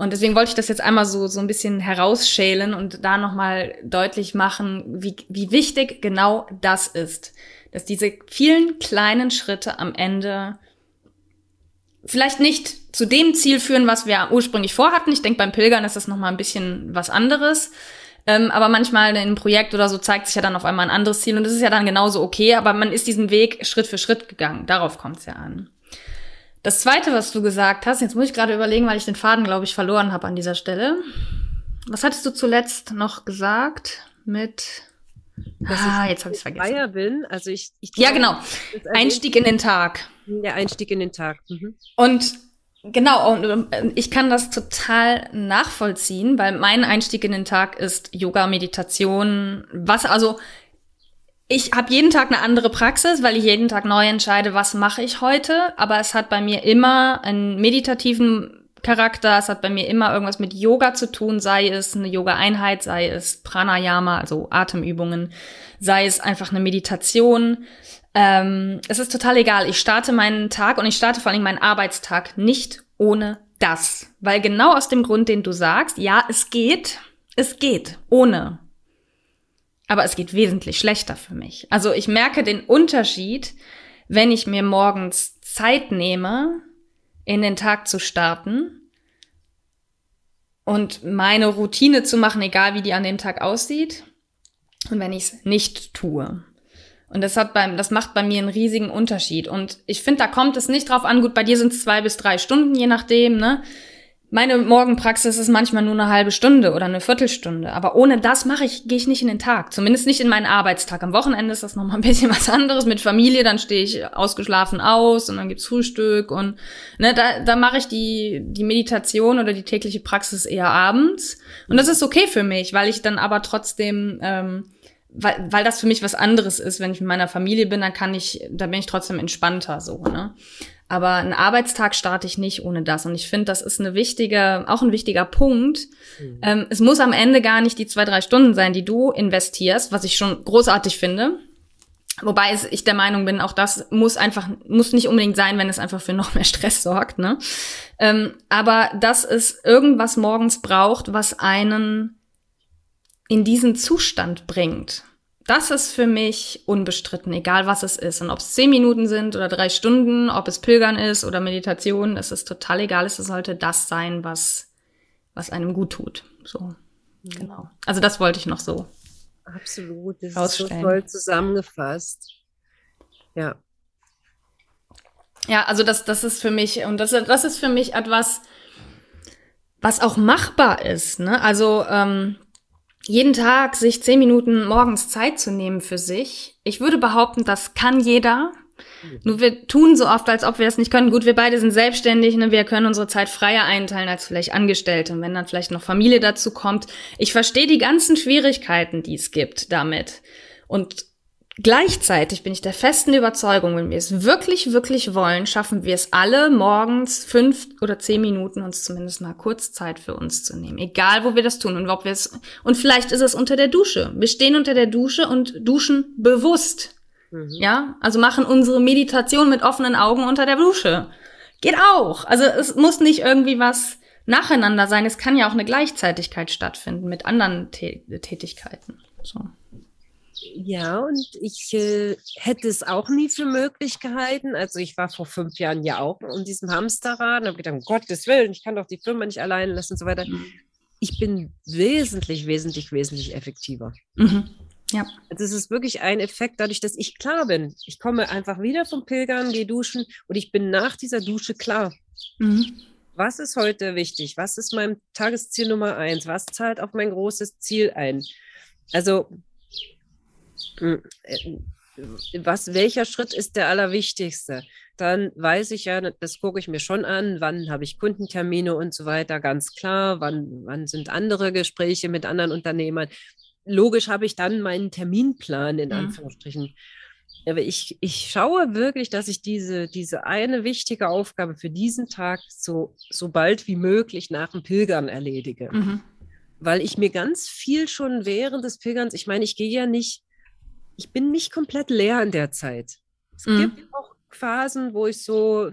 [SPEAKER 1] Und deswegen wollte ich das jetzt einmal so, so ein bisschen herausschälen und da nochmal deutlich machen, wie, wie wichtig genau das ist. Dass diese vielen kleinen Schritte am Ende vielleicht nicht zu dem Ziel führen, was wir ursprünglich vorhatten. Ich denke, beim Pilgern ist das nochmal ein bisschen was anderes. Ähm, aber manchmal in einem Projekt oder so zeigt sich ja dann auf einmal ein anderes Ziel und das ist ja dann genauso okay, aber man ist diesen Weg Schritt für Schritt gegangen. Darauf kommt es ja an. Das zweite, was du gesagt hast, jetzt muss ich gerade überlegen, weil ich den Faden, glaube ich, verloren habe an dieser Stelle. Was hattest du zuletzt noch gesagt mit
[SPEAKER 2] dass ah, jetzt habe ich es vergessen. Freier bin, also ich, ich
[SPEAKER 1] Ja, genau. Einstieg in den Tag.
[SPEAKER 2] Der Einstieg in den Tag. Mhm.
[SPEAKER 1] Und genau, und ich kann das total nachvollziehen, weil mein Einstieg in den Tag ist Yoga, Meditation, was also ich habe jeden Tag eine andere Praxis, weil ich jeden Tag neu entscheide, was mache ich heute. Aber es hat bei mir immer einen meditativen Charakter. Es hat bei mir immer irgendwas mit Yoga zu tun, sei es eine Yoga-Einheit, sei es Pranayama, also Atemübungen, sei es einfach eine Meditation. Ähm, es ist total egal. Ich starte meinen Tag und ich starte vor allem meinen Arbeitstag nicht ohne das. Weil genau aus dem Grund, den du sagst, ja, es geht, es geht ohne aber es geht wesentlich schlechter für mich. Also ich merke den Unterschied, wenn ich mir morgens Zeit nehme, in den Tag zu starten und meine Routine zu machen, egal wie die an dem Tag aussieht, und wenn ich es nicht tue. Und das hat beim, das macht bei mir einen riesigen Unterschied. Und ich finde, da kommt es nicht drauf an. Gut, bei dir sind es zwei bis drei Stunden, je nachdem, ne? Meine Morgenpraxis ist manchmal nur eine halbe Stunde oder eine Viertelstunde. Aber ohne das mache ich, gehe ich nicht in den Tag. Zumindest nicht in meinen Arbeitstag. Am Wochenende ist das nochmal ein bisschen [LAUGHS] was anderes. Mit Familie, dann stehe ich ausgeschlafen aus und dann gibt's Frühstück und ne, da, da mache ich die, die Meditation oder die tägliche Praxis eher abends. Und das ist okay für mich, weil ich dann aber trotzdem, ähm, weil, weil das für mich was anderes ist. Wenn ich mit meiner Familie bin, dann kann ich, da bin ich trotzdem entspannter so, ne? Aber einen Arbeitstag starte ich nicht ohne das. Und ich finde, das ist eine wichtige, auch ein wichtiger Punkt. Mhm. Ähm, es muss am Ende gar nicht die zwei, drei Stunden sein, die du investierst, was ich schon großartig finde. Wobei ich der Meinung bin, auch das muss einfach, muss nicht unbedingt sein, wenn es einfach für noch mehr Stress sorgt, ne? Ähm, aber dass es irgendwas morgens braucht, was einen in diesen Zustand bringt das ist für mich unbestritten, egal was es ist. Und ob es zehn Minuten sind oder drei Stunden, ob es Pilgern ist oder Meditation, es ist total egal. Es sollte das sein, was, was einem gut tut. So, mhm. genau. Also das wollte ich noch so.
[SPEAKER 2] Absolut, das ist so toll zusammengefasst. Ja.
[SPEAKER 1] Ja, also das, das ist für mich, und das, das ist für mich etwas, was auch machbar ist. Ne? Also ähm, jeden Tag sich zehn Minuten morgens Zeit zu nehmen für sich. Ich würde behaupten, das kann jeder. Nur wir tun so oft, als ob wir das nicht können. Gut, wir beide sind selbstständig, ne? wir können unsere Zeit freier einteilen als vielleicht Angestellte. Und wenn dann vielleicht noch Familie dazu kommt. Ich verstehe die ganzen Schwierigkeiten, die es gibt damit. Und Gleichzeitig bin ich der festen Überzeugung, wenn wir es wirklich, wirklich wollen, schaffen wir es alle morgens fünf oder zehn Minuten uns zumindest mal kurz Zeit für uns zu nehmen. Egal, wo wir das tun und ob wir es, und vielleicht ist es unter der Dusche. Wir stehen unter der Dusche und duschen bewusst. Mhm. Ja, also machen unsere Meditation mit offenen Augen unter der Dusche. Geht auch. Also es muss nicht irgendwie was nacheinander sein. Es kann ja auch eine Gleichzeitigkeit stattfinden mit anderen Tätigkeiten. So.
[SPEAKER 2] Ja, und ich äh, hätte es auch nie für möglich gehalten. Also ich war vor fünf Jahren ja auch in diesem Hamsterrad und habe gedacht, um Gottes Willen, ich kann doch die Firma nicht allein lassen und so weiter. Mhm. Ich bin wesentlich, wesentlich, wesentlich effektiver. Mhm. Ja. Also es ist wirklich ein Effekt, dadurch, dass ich klar bin. Ich komme einfach wieder vom Pilgern, gehe duschen und ich bin nach dieser Dusche klar. Mhm. Was ist heute wichtig? Was ist mein Tagesziel Nummer eins? Was zahlt auf mein großes Ziel ein? Also was, welcher Schritt ist der allerwichtigste? Dann weiß ich ja, das gucke ich mir schon an, wann habe ich Kundentermine und so weiter, ganz klar, wann, wann sind andere Gespräche mit anderen Unternehmern. Logisch habe ich dann meinen Terminplan in mhm. Anführungsstrichen. Aber ich, ich schaue wirklich, dass ich diese, diese eine wichtige Aufgabe für diesen Tag so, so bald wie möglich nach dem Pilgern erledige. Mhm. Weil ich mir ganz viel schon während des Pilgerns, ich meine, ich gehe ja nicht ich bin nicht komplett leer in der Zeit. Es mhm. gibt auch Phasen, wo ich so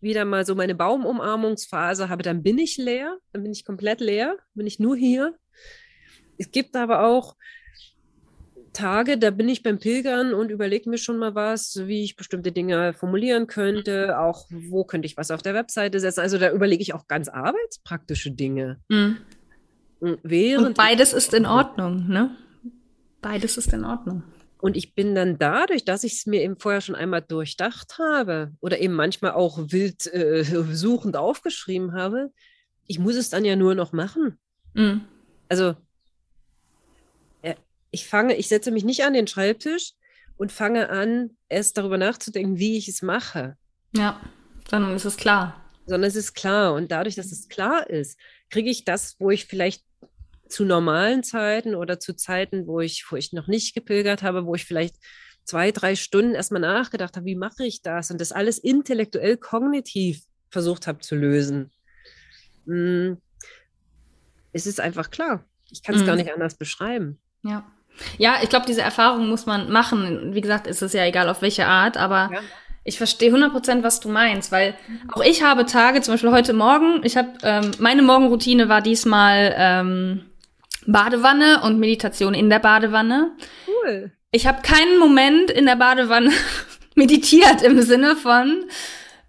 [SPEAKER 2] wieder mal so meine Baumumarmungsphase habe, dann bin ich leer, dann bin ich komplett leer, bin ich nur hier. Es gibt aber auch Tage, da bin ich beim Pilgern und überlege mir schon mal was, wie ich bestimmte Dinge formulieren könnte, auch wo könnte ich was auf der Webseite setzen. Also da überlege ich auch ganz arbeitspraktische Dinge. Mhm.
[SPEAKER 1] und beides ist in Ordnung, ne? Beides ist in Ordnung.
[SPEAKER 2] Und ich bin dann dadurch, dass ich es mir eben vorher schon einmal durchdacht habe oder eben manchmal auch wild äh, [LAUGHS] suchend aufgeschrieben habe, ich muss es dann ja nur noch machen. Mhm. Also ja, ich fange, ich setze mich nicht an den Schreibtisch und fange an, erst darüber nachzudenken, wie ich es mache.
[SPEAKER 1] Ja, sondern es ist klar.
[SPEAKER 2] Sondern es ist klar. Und dadurch, dass es klar ist, kriege ich das, wo ich vielleicht zu normalen Zeiten oder zu Zeiten, wo ich, wo ich noch nicht gepilgert habe, wo ich vielleicht zwei, drei Stunden erstmal nachgedacht habe, wie mache ich das und das alles intellektuell, kognitiv versucht habe zu lösen. Mm, es ist einfach klar. Ich kann es mhm. gar nicht anders beschreiben.
[SPEAKER 1] Ja. Ja, ich glaube, diese Erfahrung muss man machen. Wie gesagt, ist es ja egal auf welche Art, aber ja. ich verstehe 100 was du meinst, weil auch ich habe Tage, zum Beispiel heute Morgen, ich habe, ähm, meine Morgenroutine war diesmal ähm, Badewanne und Meditation in der Badewanne. Cool. Ich habe keinen Moment in der Badewanne [LAUGHS] meditiert im Sinne von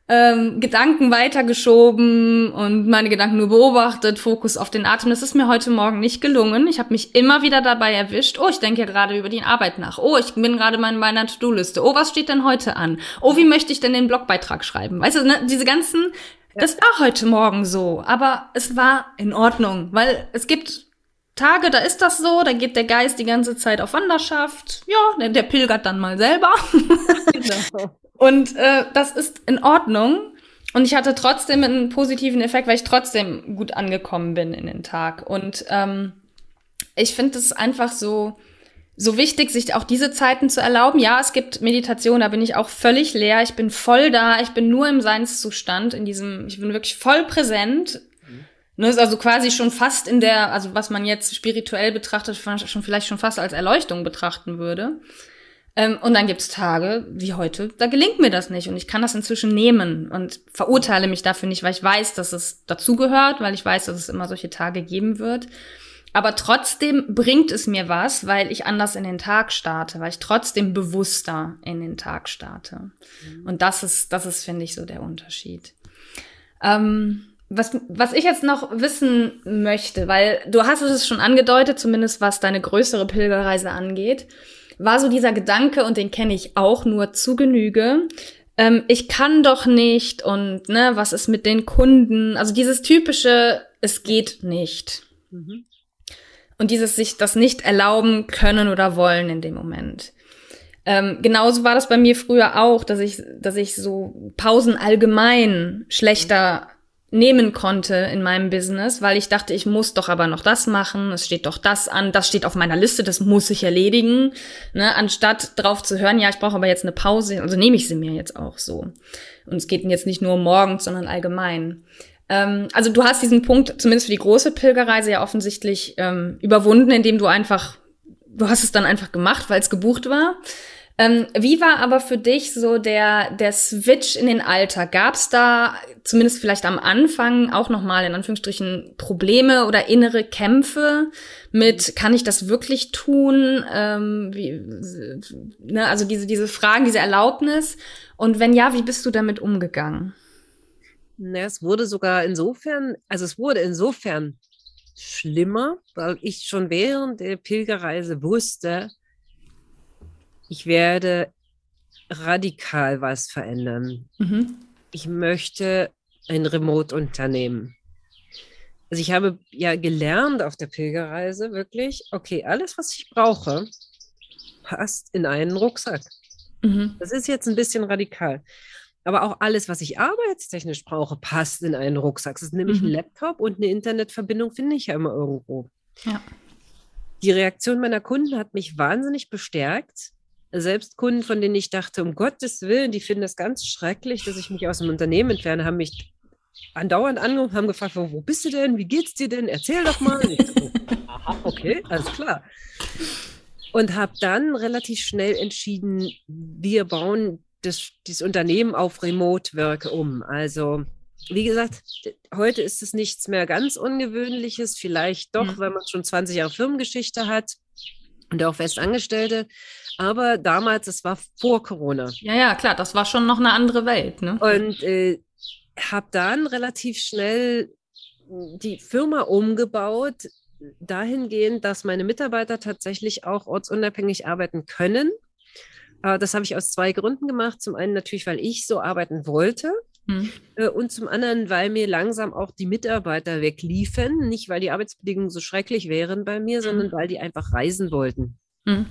[SPEAKER 1] ähm, Gedanken weitergeschoben und meine Gedanken nur beobachtet, Fokus auf den Atem. Das ist mir heute Morgen nicht gelungen. Ich habe mich immer wieder dabei erwischt, oh, ich denke ja gerade über die Arbeit nach. Oh, ich bin gerade in meiner To-Do-Liste. Oh, was steht denn heute an? Oh, wie möchte ich denn den Blogbeitrag schreiben? Weißt du, ne, diese ganzen, das war heute Morgen so, aber es war in Ordnung, weil es gibt Tage, da ist das so, da geht der Geist die ganze Zeit auf Wanderschaft. Ja, der, der pilgert dann mal selber. genau. [LAUGHS] Und äh, das ist in Ordnung. Und ich hatte trotzdem einen positiven Effekt, weil ich trotzdem gut angekommen bin in den Tag. Und ähm, ich finde es einfach so, so wichtig, sich auch diese Zeiten zu erlauben. Ja, es gibt Meditation, da bin ich auch völlig leer. Ich bin voll da. Ich bin nur im Seinszustand, in diesem, ich bin wirklich voll präsent Ne, ist also quasi schon fast in der, also was man jetzt spirituell betrachtet, schon vielleicht schon fast als Erleuchtung betrachten würde. Ähm, und dann gibt's Tage wie heute, da gelingt mir das nicht und ich kann das inzwischen nehmen und verurteile mich dafür nicht, weil ich weiß, dass es dazugehört, weil ich weiß, dass es immer solche Tage geben wird. Aber trotzdem bringt es mir was, weil ich anders in den Tag starte, weil ich trotzdem bewusster in den Tag starte. Mhm. Und das ist, das ist, finde ich, so der Unterschied. Ähm, was, was ich jetzt noch wissen möchte, weil du hast es schon angedeutet, zumindest was deine größere Pilgerreise angeht, war so dieser Gedanke, und den kenne ich auch nur zu Genüge, ähm, ich kann doch nicht und ne, was ist mit den Kunden? Also dieses typische, es geht nicht. Mhm. Und dieses sich das nicht erlauben können oder wollen in dem Moment. Ähm, genauso war das bei mir früher auch, dass ich, dass ich so Pausen allgemein schlechter nehmen konnte in meinem Business, weil ich dachte, ich muss doch aber noch das machen, es steht doch das an, das steht auf meiner Liste, das muss ich erledigen, ne, anstatt drauf zu hören, ja, ich brauche aber jetzt eine Pause, also nehme ich sie mir jetzt auch so. Und es geht jetzt nicht nur morgens, sondern allgemein. Ähm, also du hast diesen Punkt, zumindest für die große Pilgerreise, ja offensichtlich ähm, überwunden, indem du einfach, du hast es dann einfach gemacht, weil es gebucht war. Ähm, wie war aber für dich so der, der Switch in den Alltag? Gab es da zumindest vielleicht am Anfang auch nochmal in Anführungsstrichen Probleme oder innere Kämpfe mit, kann ich das wirklich tun? Ähm, wie, ne, also diese, diese Fragen, diese Erlaubnis. Und wenn ja, wie bist du damit umgegangen?
[SPEAKER 2] Na, es wurde sogar insofern, also es wurde insofern schlimmer, weil ich schon während der Pilgerreise wusste, ich werde radikal was verändern. Mhm. Ich möchte ein Remote-Unternehmen. Also ich habe ja gelernt auf der Pilgerreise wirklich, okay, alles, was ich brauche, passt in einen Rucksack. Mhm. Das ist jetzt ein bisschen radikal. Aber auch alles, was ich arbeitstechnisch brauche, passt in einen Rucksack. Das ist nämlich mhm. ein Laptop und eine Internetverbindung finde ich ja immer irgendwo. Ja. Die Reaktion meiner Kunden hat mich wahnsinnig bestärkt, selbst Kunden, von denen ich dachte, um Gottes Willen, die finden das ganz schrecklich, dass ich mich aus dem Unternehmen entferne, haben mich andauernd angerufen, haben gefragt, wo, wo bist du denn? Wie geht's dir denn? Erzähl doch mal. So, aha, okay, alles klar. Und habe dann relativ schnell entschieden, wir bauen das, dieses Unternehmen auf Remote-Work um. Also, wie gesagt, heute ist es nichts mehr ganz Ungewöhnliches, vielleicht doch, mhm. wenn man schon 20 Jahre Firmengeschichte hat und auch Festangestellte. Aber damals, es war vor Corona.
[SPEAKER 1] Ja, ja, klar, das war schon noch eine andere Welt. Ne?
[SPEAKER 2] Und äh, habe dann relativ schnell die Firma umgebaut, dahingehend, dass meine Mitarbeiter tatsächlich auch ortsunabhängig arbeiten können. Äh, das habe ich aus zwei Gründen gemacht. Zum einen natürlich, weil ich so arbeiten wollte. Hm. Äh, und zum anderen, weil mir langsam auch die Mitarbeiter wegliefen. Nicht, weil die Arbeitsbedingungen so schrecklich wären bei mir, hm. sondern weil die einfach reisen wollten. Hm.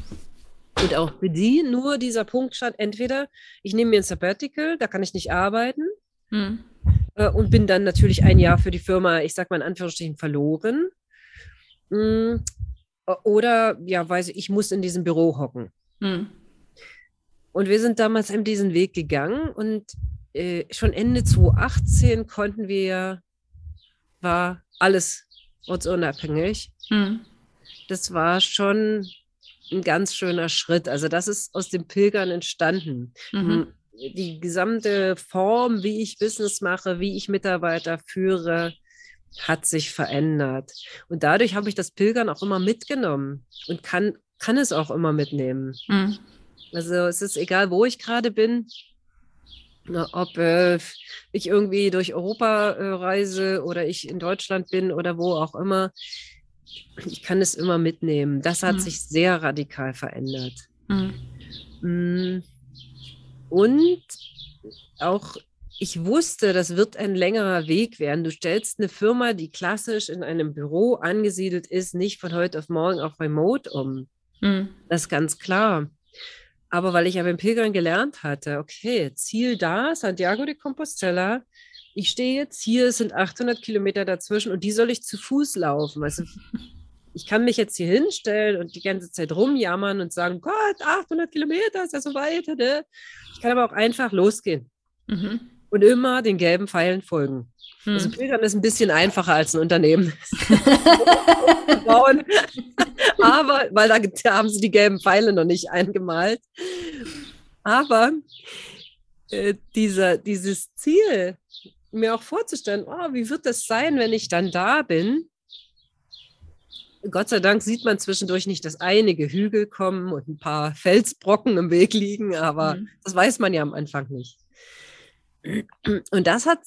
[SPEAKER 2] Und auch für die nur dieser Punkt stand, entweder ich nehme mir ein Sabbatical, da kann ich nicht arbeiten hm. äh, und bin dann natürlich ein Jahr für die Firma, ich sag mal in Anführungsstrichen, verloren. Hm. Oder, ja, weiß ich, ich muss in diesem Büro hocken. Hm. Und wir sind damals eben diesen Weg gegangen und äh, schon Ende 2018 konnten wir, war alles ortsunabhängig. Hm. Das war schon ein ganz schöner Schritt. Also das ist aus dem Pilgern entstanden. Mhm. Hm, die gesamte Form, wie ich Business mache, wie ich Mitarbeiter führe, hat sich verändert. Und dadurch habe ich das Pilgern auch immer mitgenommen und kann, kann es auch immer mitnehmen. Mhm. Also es ist egal, wo ich gerade bin, ob äh, ich irgendwie durch Europa äh, reise oder ich in Deutschland bin oder wo auch immer ich kann es immer mitnehmen. Das hat mhm. sich sehr radikal verändert. Mhm. Und auch ich wusste, das wird ein längerer Weg werden. Du stellst eine Firma, die klassisch in einem Büro angesiedelt ist, nicht von heute auf morgen auf Remote um. Mhm. Das ist ganz klar. Aber weil ich aber im Pilgern gelernt hatte, okay, Ziel da, Santiago de Compostela, ich stehe jetzt hier, es sind 800 Kilometer dazwischen und die soll ich zu Fuß laufen. Also ich kann mich jetzt hier hinstellen und die ganze Zeit rumjammern und sagen, Gott, 800 Kilometer ist ja so weit. Ne? Ich kann aber auch einfach losgehen mhm. und immer den gelben Pfeilen folgen. Mhm. Also Pilgern ist ein bisschen einfacher als ein Unternehmen. [LAUGHS] aber, weil da, da haben sie die gelben Pfeile noch nicht eingemalt. Aber äh, dieser, dieses Ziel, mir auch vorzustellen, oh, wie wird das sein, wenn ich dann da bin? Gott sei Dank sieht man zwischendurch nicht, dass einige Hügel kommen und ein paar Felsbrocken im Weg liegen, aber mhm. das weiß man ja am Anfang nicht. Und das hat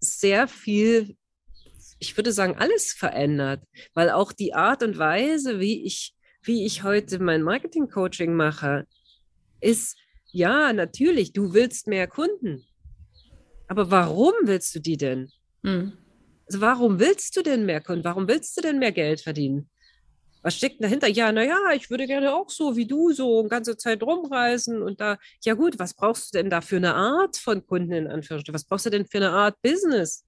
[SPEAKER 2] sehr viel, ich würde sagen, alles verändert, weil auch die Art und Weise, wie ich, wie ich heute mein Marketing-Coaching mache, ist ja, natürlich, du willst mehr Kunden. Aber warum willst du die denn? Mhm. Also warum willst du denn mehr Kunden? Warum willst du denn mehr Geld verdienen? Was steckt dahinter? Ja, naja, ich würde gerne auch so wie du so eine ganze Zeit rumreisen und da, ja gut, was brauchst du denn da für eine Art von Kunden in Anführungsstrichen? Was brauchst du denn für eine Art Business?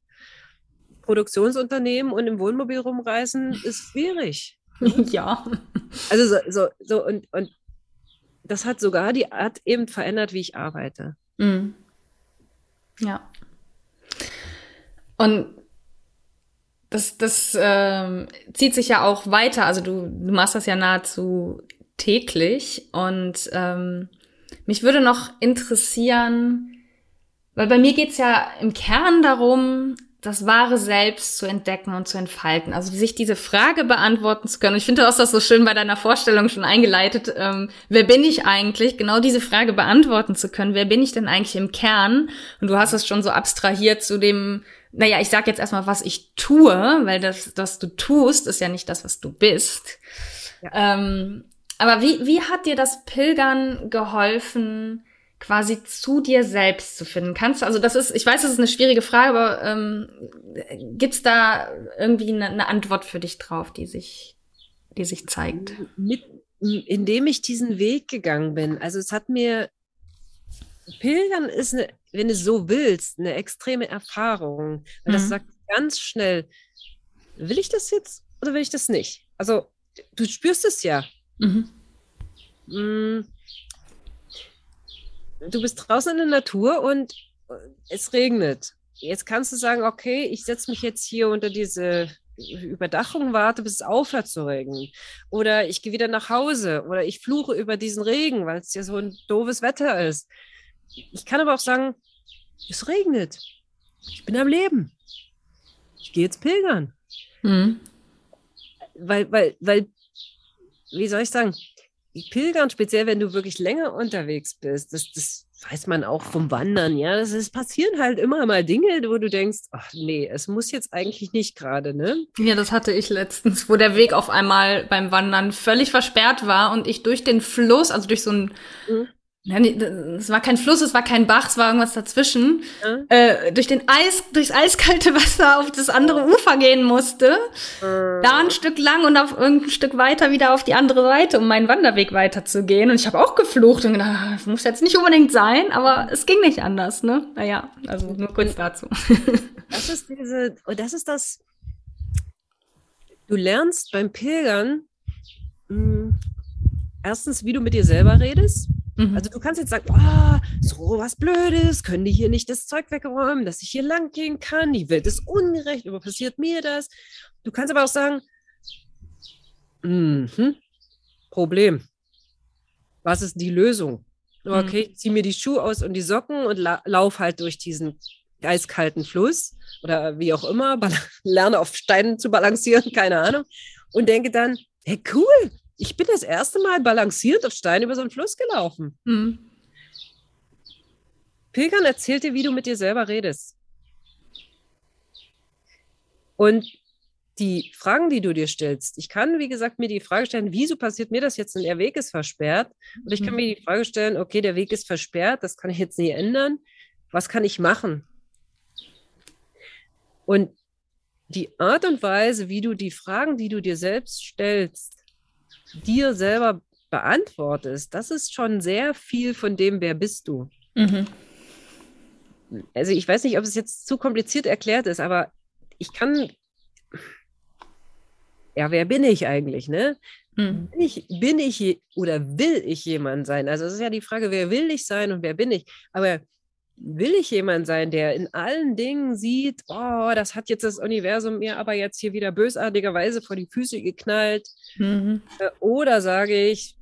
[SPEAKER 2] Produktionsunternehmen und im Wohnmobil rumreisen ist schwierig. [LAUGHS]
[SPEAKER 1] Ja.
[SPEAKER 2] Also so, so, so und, und das hat sogar die Art eben verändert, wie ich arbeite. Mhm.
[SPEAKER 1] Ja. Und das, das ähm, zieht sich ja auch weiter. Also du, du machst das ja nahezu täglich. Und ähm, mich würde noch interessieren, weil bei mir geht's ja im Kern darum, das wahre Selbst zu entdecken und zu entfalten. Also sich diese Frage beantworten zu können. Und ich finde, du hast das so schön bei deiner Vorstellung schon eingeleitet. Ähm, wer bin ich eigentlich? Genau diese Frage beantworten zu können. Wer bin ich denn eigentlich im Kern? Und du hast es schon so abstrahiert zu dem, naja, ich sag jetzt erstmal, was ich tue, weil das, was du tust, ist ja nicht das, was du bist. Ja. Ähm, aber wie, wie hat dir das Pilgern geholfen, quasi zu dir selbst zu finden? Kannst du, also das ist, ich weiß, das ist eine schwierige Frage, aber ähm, gibt da irgendwie eine, eine, Antwort für dich drauf, die sich, die sich zeigt?
[SPEAKER 2] Mit, indem ich diesen Weg gegangen bin. Also es hat mir, Pilgern ist, eine, wenn du so willst, eine extreme Erfahrung. Und mhm. das sagt ganz schnell, will ich das jetzt oder will ich das nicht? Also du spürst es ja. Mhm. Mm du bist draußen in der Natur und äh, es regnet. Jetzt kannst du sagen, okay, ich setze mich jetzt hier unter diese Überdachung, warte, bis es aufhört zu regnen. Oder ich gehe wieder nach Hause oder ich fluche über diesen Regen, weil es ja so ein doofes Wetter ist. Ich kann aber auch sagen, es regnet. Ich bin am Leben. Ich gehe jetzt pilgern. Mhm. Weil, weil, weil, wie soll ich sagen, Pilgern, speziell wenn du wirklich länger unterwegs bist, das, das weiß man auch vom Wandern, ja, das ist, passieren halt immer mal Dinge, wo du denkst, ach nee, es muss jetzt eigentlich nicht gerade, ne?
[SPEAKER 1] Ja, das hatte ich letztens, wo der Weg auf einmal beim Wandern völlig versperrt war und ich durch den Fluss, also durch so ein mhm. Es war kein Fluss, es war kein Bach, es war irgendwas dazwischen. Ja. Äh, durch den Eis, durchs eiskalte Wasser auf das andere Ufer gehen musste. Äh. Da ein Stück lang und auf irgendein Stück weiter wieder auf die andere Seite, um meinen Wanderweg weiterzugehen. Und ich habe auch geflucht und gedacht, das muss jetzt nicht unbedingt sein, aber es ging nicht anders, ne? Naja, also nur kurz dazu. [LAUGHS]
[SPEAKER 2] Das ist diese, und das ist das, du lernst beim Pilgern mh, hm, erstens, wie du mit dir selber redest Mhm. Also du kannst jetzt sagen, oh, so was Blödes, können die hier nicht das Zeug wegräumen, dass ich hier lang gehen kann, die Welt ist ungerecht, aber passiert mir das. Du kannst aber auch sagen, mhm, Problem. Was ist die Lösung? Mhm. Okay, ich ziehe mir die Schuhe aus und die Socken und la lauf halt durch diesen eiskalten Fluss oder wie auch immer, [LAUGHS] lerne auf Steinen zu balancieren, keine Ahnung, und denke dann, hey, cool, ich bin das erste Mal balanciert auf Stein über so einen Fluss gelaufen. Mhm. Pilgern erzählt dir, wie du mit dir selber redest. Und die Fragen, die du dir stellst, ich kann, wie gesagt, mir die Frage stellen, wieso passiert mir das jetzt und der Weg ist versperrt? Und ich kann mir die Frage stellen, okay, der Weg ist versperrt, das kann ich jetzt nie ändern. Was kann ich machen? Und die Art und Weise, wie du die Fragen, die du dir selbst stellst, dir selber beantwortest, das ist schon sehr viel von dem, wer bist du. Mhm. Also ich weiß nicht, ob es jetzt zu kompliziert erklärt ist, aber ich kann, ja, wer bin ich eigentlich, ne? Mhm. Bin, ich, bin ich oder will ich jemand sein? Also es ist ja die Frage, wer will ich sein und wer bin ich? Aber will ich jemand sein, der in allen Dingen sieht, oh, das hat jetzt das Universum mir aber jetzt hier wieder bösartigerweise vor die Füße geknallt? Mhm. Äh, oder sage ich,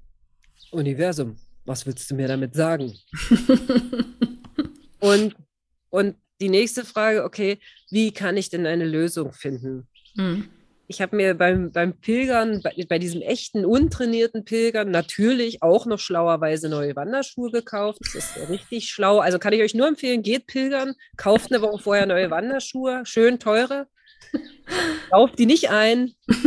[SPEAKER 2] Universum, was willst du mir damit sagen? [LAUGHS] und, und die nächste Frage, okay, wie kann ich denn eine Lösung finden? Mhm ich habe mir beim, beim Pilgern, bei, bei, diesem echten, untrainierten Pilgern, natürlich auch noch schlauerweise neue Wanderschuhe gekauft. Das ist richtig schlau. Also kann ich euch nur empfehlen, geht pilgern, kauft eine Woche vorher neue schön teure. [LAUGHS] Kauft die nicht ein. [LAUGHS]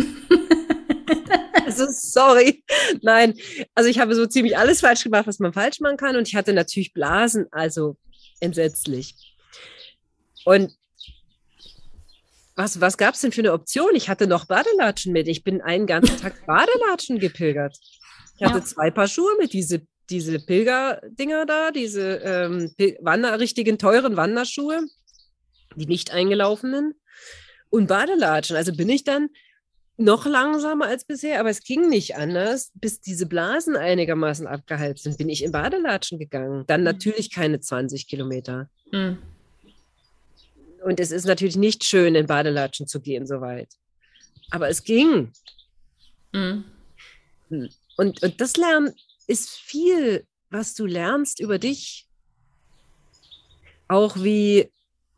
[SPEAKER 2] Also sorry. Nein, also ich habe so ziemlich alles falsch gemacht, was man falsch machen kann. Und ich hatte natürlich Blasen, also entsetzlich. Und was, was gab es denn für eine Option? Ich hatte noch Badelatschen mit. Ich bin einen ganzen Tag [LAUGHS] Badelatschen gepilgert. Ich hatte ja. zwei Paar Schuhe mit, diese, diese Pilgerdinger da, diese ähm, Wander, richtigen teuren Wanderschuhe, die nicht eingelaufenen und Badelatschen. Also bin ich dann noch langsamer als bisher, aber es ging nicht anders. Bis diese Blasen einigermaßen abgeheilt sind, bin ich in Badelatschen gegangen. Dann mhm. natürlich keine 20 Kilometer. Mhm. Und es ist natürlich nicht schön, in Badelatschen zu gehen, so weit. Aber es ging. Mhm. Hm. Und, und das Lernen ist viel, was du lernst über dich. Auch wie,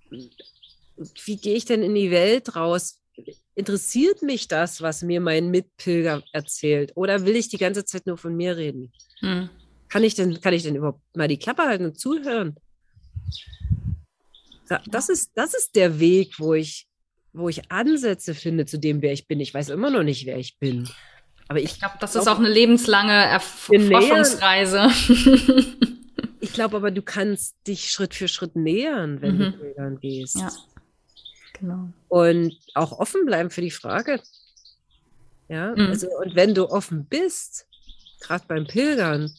[SPEAKER 2] wie gehe ich denn in die Welt raus? interessiert mich das, was mir mein Mitpilger erzählt? Oder will ich die ganze Zeit nur von mir reden? Hm. Kann, ich denn, kann ich denn überhaupt mal die Klappe halten und zuhören? Das ist, das ist der Weg, wo ich, wo ich Ansätze finde zu dem, wer ich bin. Ich weiß immer noch nicht, wer ich bin.
[SPEAKER 1] Aber ich, ich glaube, das glaub, ist auch eine lebenslange Erf Forschungsreise. [LAUGHS]
[SPEAKER 2] ich glaube aber, du kannst dich Schritt für Schritt nähern, wenn mhm. du Pilgern gehst. Ja. Genau. Und auch offen bleiben für die Frage. Ja, mhm. also, und wenn du offen bist, gerade beim Pilgern,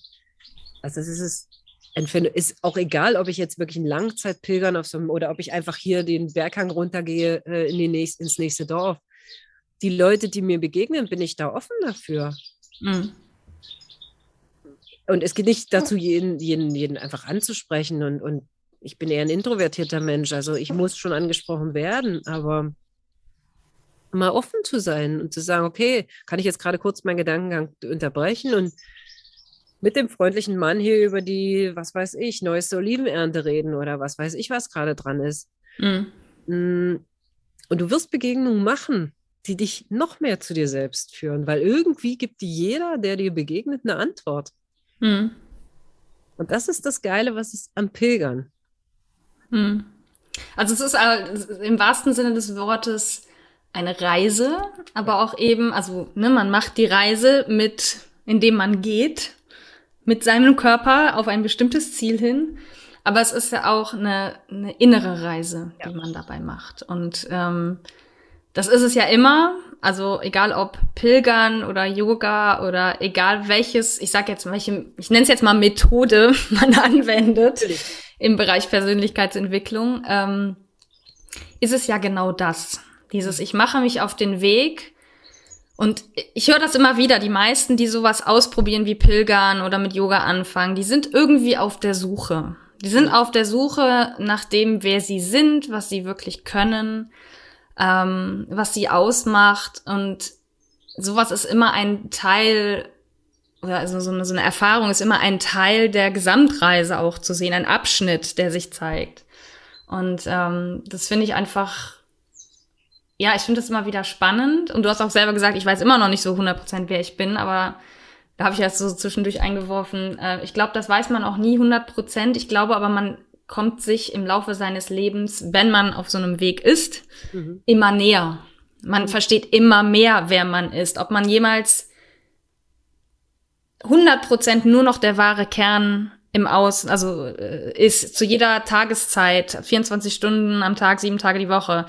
[SPEAKER 2] also es ist ist auch egal, ob ich jetzt wirklich ein Langzeitpilgern auf so einem, oder ob ich einfach hier den Berghang runtergehe äh, in die nächst, ins nächste Dorf. Die Leute, die mir begegnen, bin ich da offen dafür. Mhm. Und es geht nicht dazu, jeden, jeden, jeden einfach anzusprechen und, und ich bin eher ein introvertierter Mensch, also ich muss schon angesprochen werden, aber mal offen zu sein und zu sagen, okay, kann ich jetzt gerade kurz meinen Gedankengang unterbrechen und mit dem freundlichen Mann hier über die, was weiß ich, neueste Olivenernte reden oder was weiß ich, was gerade dran ist. Mhm. Mm, und du wirst Begegnungen machen, die dich noch mehr zu dir selbst führen, weil irgendwie gibt dir jeder, der dir begegnet, eine Antwort. Mhm. Und das ist das Geile, was ist am Pilgern.
[SPEAKER 1] Hm. Also es ist äh, im wahrsten Sinne des Wortes eine Reise, aber auch eben, also ne, man macht die Reise mit, indem man geht, mit seinem Körper auf ein bestimmtes Ziel hin. Aber es ist ja auch eine, eine innere Reise, ja. die man dabei macht. Und ähm, das ist es ja immer. Also egal ob Pilgern oder Yoga oder egal welches, ich sag jetzt welche, ich nenne es jetzt mal Methode [LAUGHS] man anwendet. Natürlich im Bereich Persönlichkeitsentwicklung, ähm, ist es ja genau das. Dieses, ich mache mich auf den Weg und ich höre das immer wieder, die meisten, die sowas ausprobieren wie Pilgern oder mit Yoga anfangen, die sind irgendwie auf der Suche. Die sind auf der Suche nach dem, wer sie sind, was sie wirklich können, ähm, was sie ausmacht und sowas ist immer ein Teil oder also so eine, so eine Erfahrung ist immer ein Teil der Gesamtreise auch zu sehen, ein Abschnitt, der sich zeigt. Und ähm, das finde ich einfach, ja, ich finde das immer wieder spannend. Und du hast auch selber gesagt, ich weiß immer noch nicht so 100% wer ich bin, aber da habe ich jetzt so zwischendurch eingeworfen. Äh, ich glaube, das weiß man auch nie 100% Ich glaube aber, man kommt sich im Laufe seines Lebens, wenn man auf so einem Weg ist, mhm. immer näher. Man mhm. versteht immer mehr, wer man ist. Ob man jemals 100% nur noch der wahre Kern im Außen, also äh, ist zu jeder Tageszeit, 24 Stunden am Tag, sieben Tage die Woche.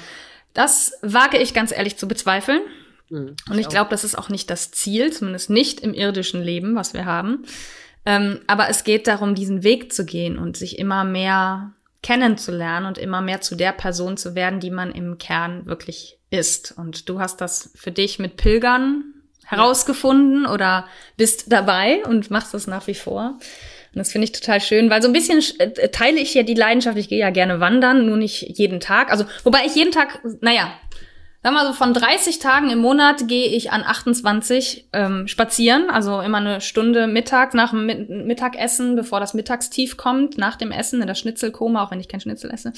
[SPEAKER 1] Das wage ich ganz ehrlich zu bezweifeln. Mhm, Und ich glaube, das ist auch nicht das Ziel, zumindest nicht im irdischen Leben, was wir haben. Ähm, aber es geht darum, diesen Weg zu gehen und sich immer mehr kennenzulernen und immer mehr zu der Person zu werden, die man im Kern wirklich ist. Und du hast das für dich mit Pilgern herausgefunden oder bist dabei und machst das nach wie vor. Und das finde ich total schön, weil so ein bisschen äh, teile ich ja die Leidenschaft. Ich gehe ja gerne wandern, nur nicht jeden Tag. Also, wobei ich jeden Tag, naja, sag mal so von 30 Tagen im Monat gehe ich an 28 ähm, spazieren. Also immer eine Stunde Mittag nach dem Mittagessen, bevor das Mittagstief kommt, nach dem Essen in der Schnitzelkoma, auch wenn ich kein Schnitzel esse.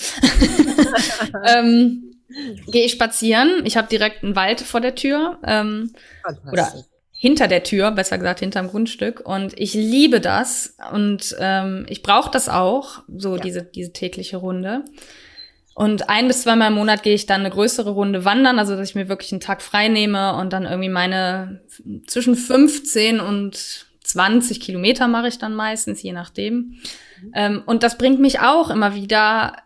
[SPEAKER 1] [LAUGHS] ähm, gehe ich spazieren. Ich habe direkt einen Wald vor der Tür. Ähm, oder hinter der Tür, besser gesagt hinterm Grundstück. Und ich liebe das und ähm, ich brauche das auch, so ja. diese, diese tägliche Runde. Und ein bis zweimal im Monat gehe ich dann eine größere Runde wandern, also dass ich mir wirklich einen Tag frei nehme und dann irgendwie meine zwischen 15 und 20 Kilometer mache ich dann meistens, je nachdem. Mhm. Ähm, und das bringt mich auch immer wieder,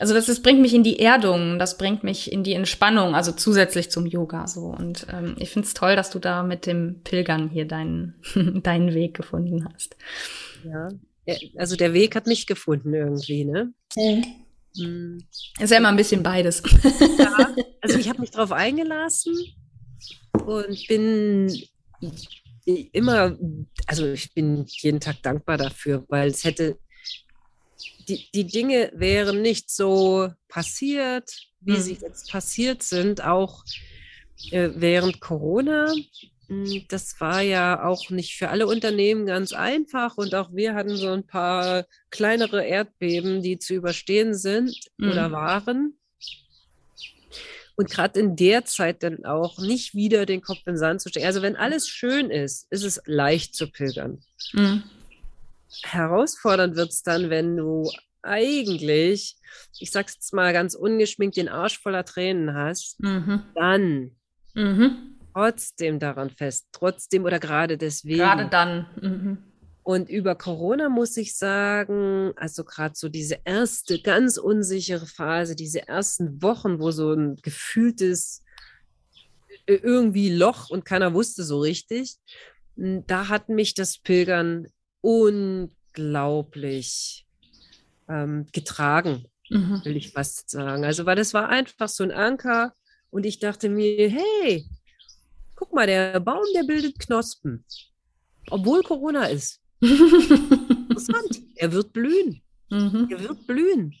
[SPEAKER 1] also das, das bringt mich in die Erdung, das bringt mich in die Entspannung, also zusätzlich zum Yoga so. Und ähm, ich finde es toll, dass du da mit dem Pilgern hier deinen, [LAUGHS] deinen Weg gefunden hast.
[SPEAKER 2] Ja, also der Weg hat mich gefunden irgendwie, ne? Mhm.
[SPEAKER 1] Hm. Ist ja immer ein bisschen beides.
[SPEAKER 2] Ja, [LAUGHS] also ich habe mich darauf eingelassen und bin immer, also ich bin jeden Tag dankbar dafür, weil es hätte, die, die Dinge wären nicht so passiert, wie mhm. sie jetzt passiert sind, auch äh, während Corona. Hm, das war ja auch nicht für alle Unternehmen ganz einfach und auch wir hatten so ein paar kleinere Erdbeben, die zu überstehen sind mhm. oder waren. Und gerade in der Zeit dann auch nicht wieder den Kopf in den Sand zu stecken. Also wenn alles schön ist, ist es leicht zu pilgern. Mhm. Herausfordernd wird es dann, wenn du eigentlich, ich sag's jetzt mal ganz ungeschminkt, den Arsch voller Tränen hast, mhm. dann mhm trotzdem daran fest, trotzdem oder gerade deswegen.
[SPEAKER 1] Gerade dann. Mhm.
[SPEAKER 2] Und über Corona muss ich sagen, also gerade so diese erste ganz unsichere Phase, diese ersten Wochen, wo so ein gefühltes äh, irgendwie Loch und keiner wusste so richtig, hm, da hat mich das Pilgern unglaublich ähm, getragen, mhm. will ich fast sagen. Also, weil das war einfach so ein Anker und ich dachte mir, hey, guck mal, der Baum, der bildet Knospen. Obwohl Corona ist. [LAUGHS] Interessant. Er wird blühen. Mhm. Er wird blühen.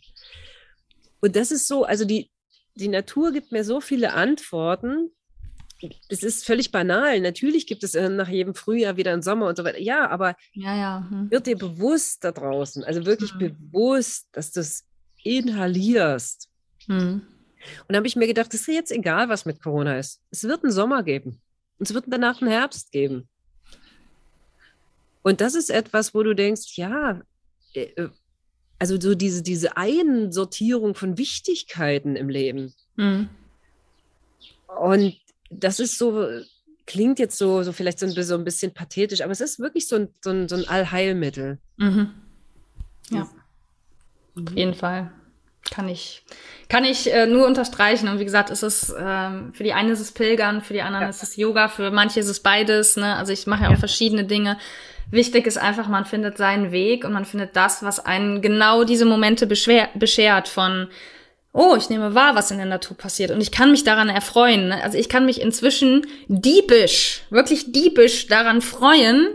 [SPEAKER 2] Und das ist so, also die, die Natur gibt mir so viele Antworten. Es ist völlig banal. Natürlich gibt es nach jedem Frühjahr wieder einen Sommer und so weiter. Ja, aber
[SPEAKER 1] ja, ja. Hm.
[SPEAKER 2] wird dir bewusst da draußen, also wirklich hm. bewusst, dass du es inhalierst. Hm. Und da habe ich mir gedacht, es ist jetzt egal, was mit Corona ist. Es wird einen Sommer geben. Und es wird danach einen Herbst geben. Und das ist etwas, wo du denkst, ja, äh, äh, also so diese, diese Einsortierung von Wichtigkeiten im Leben. Mhm. Und das ist so, klingt jetzt so, so vielleicht so ein, so ein bisschen pathetisch, aber es ist wirklich so ein, so ein, so ein Allheilmittel. Mhm.
[SPEAKER 1] Ja, mhm. auf jeden Fall. Kann ich, kann ich äh, nur unterstreichen. Und wie gesagt, ist es ähm, für die eine ist es Pilgern, für die anderen ja. ist es Yoga, für manche ist es beides. Ne? Also ich mache ja auch ja. verschiedene Dinge. Wichtig ist einfach, man findet seinen Weg und man findet das, was einen genau diese Momente beschert von Oh, ich nehme wahr, was in der Natur passiert und ich kann mich daran erfreuen. Also ich kann mich inzwischen diebisch, wirklich diebisch daran freuen,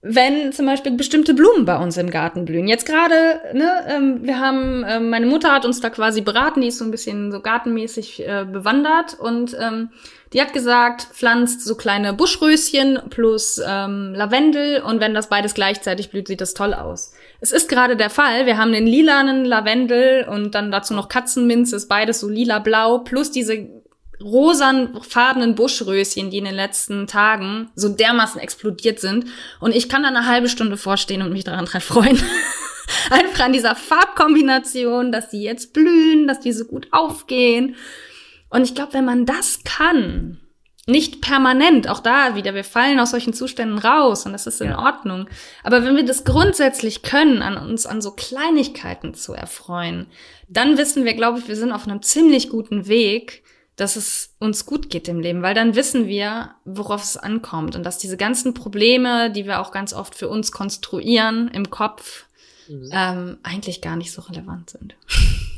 [SPEAKER 1] wenn zum Beispiel bestimmte Blumen bei uns im Garten blühen. Jetzt gerade, ne, ähm, wir haben, ähm, meine Mutter hat uns da quasi beraten, die ist so ein bisschen so gartenmäßig äh, bewandert und ähm, die hat gesagt, pflanzt so kleine Buschröschen plus ähm, Lavendel und wenn das beides gleichzeitig blüht, sieht das toll aus. Es ist gerade der Fall. Wir haben den lilanen Lavendel und dann dazu noch Katzenminze, ist beides so lila-blau plus diese rosanfarbenen Buschröschen, die in den letzten Tagen so dermaßen explodiert sind. Und ich kann da eine halbe Stunde vorstehen und mich daran freuen. [LAUGHS] Einfach an dieser Farbkombination, dass die jetzt blühen, dass die so gut aufgehen. Und ich glaube, wenn man das kann, nicht permanent, auch da wieder, wir fallen aus solchen Zuständen raus und das ist in ja. Ordnung. Aber wenn wir das grundsätzlich können, an uns an so Kleinigkeiten zu erfreuen, dann wissen wir, glaube ich, wir sind auf einem ziemlich guten Weg, dass es uns gut geht im Leben, weil dann wissen wir, worauf es ankommt und dass diese ganzen Probleme, die wir auch ganz oft für uns konstruieren im Kopf, mhm. ähm, eigentlich gar nicht so relevant sind. [LAUGHS]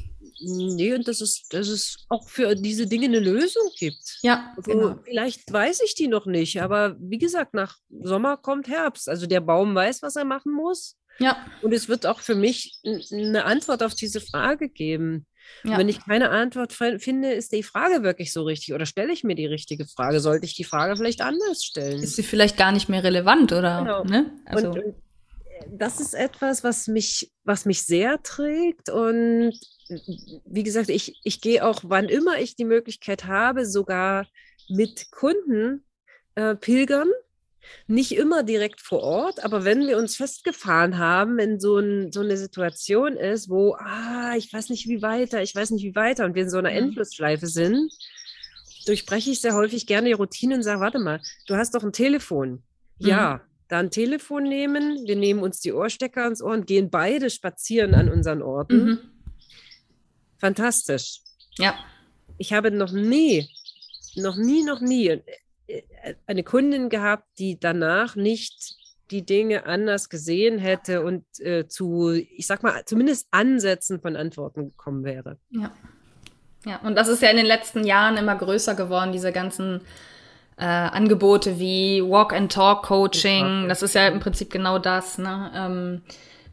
[SPEAKER 2] Nee, und dass es, dass es auch für diese Dinge eine Lösung gibt.
[SPEAKER 1] Ja,
[SPEAKER 2] also, genau. Vielleicht weiß ich die noch nicht, aber wie gesagt, nach Sommer kommt Herbst. Also der Baum weiß, was er machen muss.
[SPEAKER 1] Ja.
[SPEAKER 2] Und es wird auch für mich eine Antwort auf diese Frage geben. Ja. Wenn ich keine Antwort finde, ist die Frage wirklich so richtig oder stelle ich mir die richtige Frage? Sollte ich die Frage vielleicht anders stellen?
[SPEAKER 1] Ist sie vielleicht gar nicht mehr relevant oder? Genau. Ne?
[SPEAKER 2] Also. Und, und das ist etwas, was mich, was mich sehr trägt und wie gesagt, ich, ich gehe auch, wann immer ich die Möglichkeit habe, sogar mit Kunden äh, pilgern, Nicht immer direkt vor Ort, aber wenn wir uns festgefahren haben, wenn so, ein, so eine Situation ist, wo, ah, ich weiß nicht wie weiter, ich weiß nicht wie weiter und wir in so einer mhm. Endlosschleife sind, durchbreche ich sehr häufig gerne die Routine und sage, warte mal, du hast doch ein Telefon. Mhm. Ja, dann Telefon nehmen, wir nehmen uns die Ohrstecker ans Ohr und gehen beide spazieren an unseren Orten. Mhm. Fantastisch.
[SPEAKER 1] Ja.
[SPEAKER 2] Ich habe noch nie, noch nie, noch nie äh, eine Kundin gehabt, die danach nicht die Dinge anders gesehen hätte und äh, zu, ich sag mal, zumindest Ansätzen von Antworten gekommen wäre.
[SPEAKER 1] Ja. Ja, und das ist ja in den letzten Jahren immer größer geworden, diese ganzen äh, Angebote wie Walk and Talk Coaching. Das ist ja im Prinzip genau das, ne? Ähm,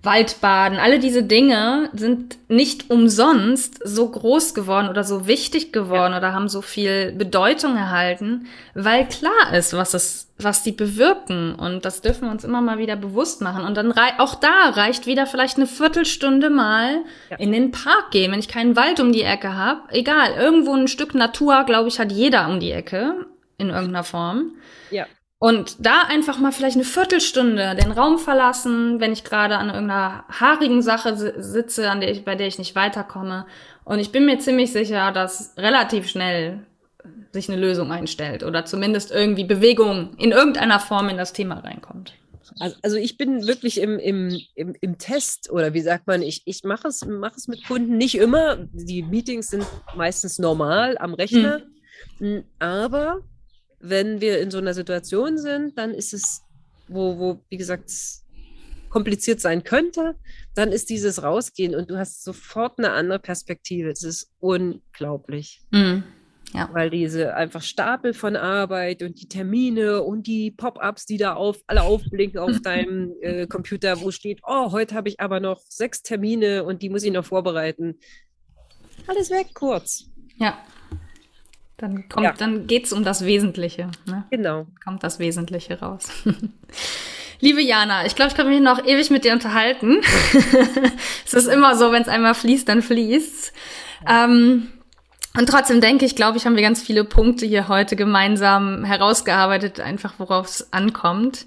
[SPEAKER 1] Waldbaden, alle diese Dinge sind nicht umsonst so groß geworden oder so wichtig geworden ja. oder haben so viel Bedeutung erhalten, weil klar ist, was es, was die bewirken. Und das dürfen wir uns immer mal wieder bewusst machen. Und dann auch da reicht wieder vielleicht eine Viertelstunde mal ja. in den Park gehen, wenn ich keinen Wald um die Ecke habe. Egal, irgendwo ein Stück Natur, glaube ich, hat jeder um die Ecke in irgendeiner Form.
[SPEAKER 2] Ja.
[SPEAKER 1] Und da einfach mal vielleicht eine Viertelstunde den Raum verlassen, wenn ich gerade an irgendeiner haarigen Sache sitze, an der ich, bei der ich nicht weiterkomme. Und ich bin mir ziemlich sicher, dass relativ schnell sich eine Lösung einstellt oder zumindest irgendwie Bewegung in irgendeiner Form in das Thema reinkommt.
[SPEAKER 2] Also, also ich bin wirklich im, im, im, im Test oder wie sagt man, ich, ich mache es, mach es mit Kunden nicht immer. Die Meetings sind meistens normal am Rechner, mhm. aber wenn wir in so einer Situation sind, dann ist es, wo, wo, wie gesagt, kompliziert sein könnte, dann ist dieses Rausgehen und du hast sofort eine andere Perspektive. Es ist unglaublich.
[SPEAKER 1] Mhm. Ja.
[SPEAKER 2] Weil diese einfach Stapel von Arbeit und die Termine und die Pop-ups, die da auf, alle aufblinken auf [LAUGHS] deinem äh, Computer, wo steht, oh, heute habe ich aber noch sechs Termine und die muss ich noch vorbereiten. Alles weg, kurz.
[SPEAKER 1] Ja. Dann kommt, ja. dann geht's um das Wesentliche. Ne?
[SPEAKER 2] Genau.
[SPEAKER 1] Kommt das Wesentliche raus. [LAUGHS] Liebe Jana, ich glaube, ich kann mich noch ewig mit dir unterhalten. [LAUGHS] es ist immer so, wenn es einmal fließt, dann fließt. Ähm, und trotzdem denke ich, glaube ich, haben wir ganz viele Punkte hier heute gemeinsam herausgearbeitet, einfach worauf es ankommt.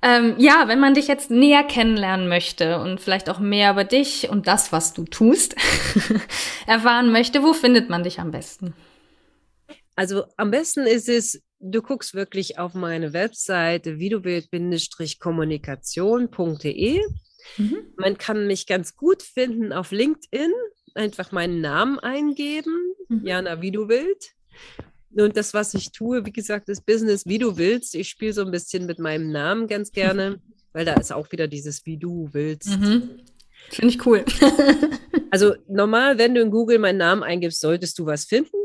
[SPEAKER 1] Ähm, ja, wenn man dich jetzt näher kennenlernen möchte und vielleicht auch mehr über dich und das, was du tust, [LAUGHS] erfahren möchte, wo findet man dich am besten?
[SPEAKER 2] Also am besten ist es, du guckst wirklich auf meine Webseite videobild-kommunikation.de. Mhm. Man kann mich ganz gut finden auf LinkedIn, einfach meinen Namen eingeben, mhm. Jana wie du willst. Und das, was ich tue, wie gesagt, ist Business wie du willst. Ich spiele so ein bisschen mit meinem Namen ganz gerne, [LAUGHS] weil da ist auch wieder dieses wie du willst.
[SPEAKER 1] Mhm. Finde ich cool. [LAUGHS]
[SPEAKER 2] also normal, wenn du in Google meinen Namen eingibst, solltest du was finden.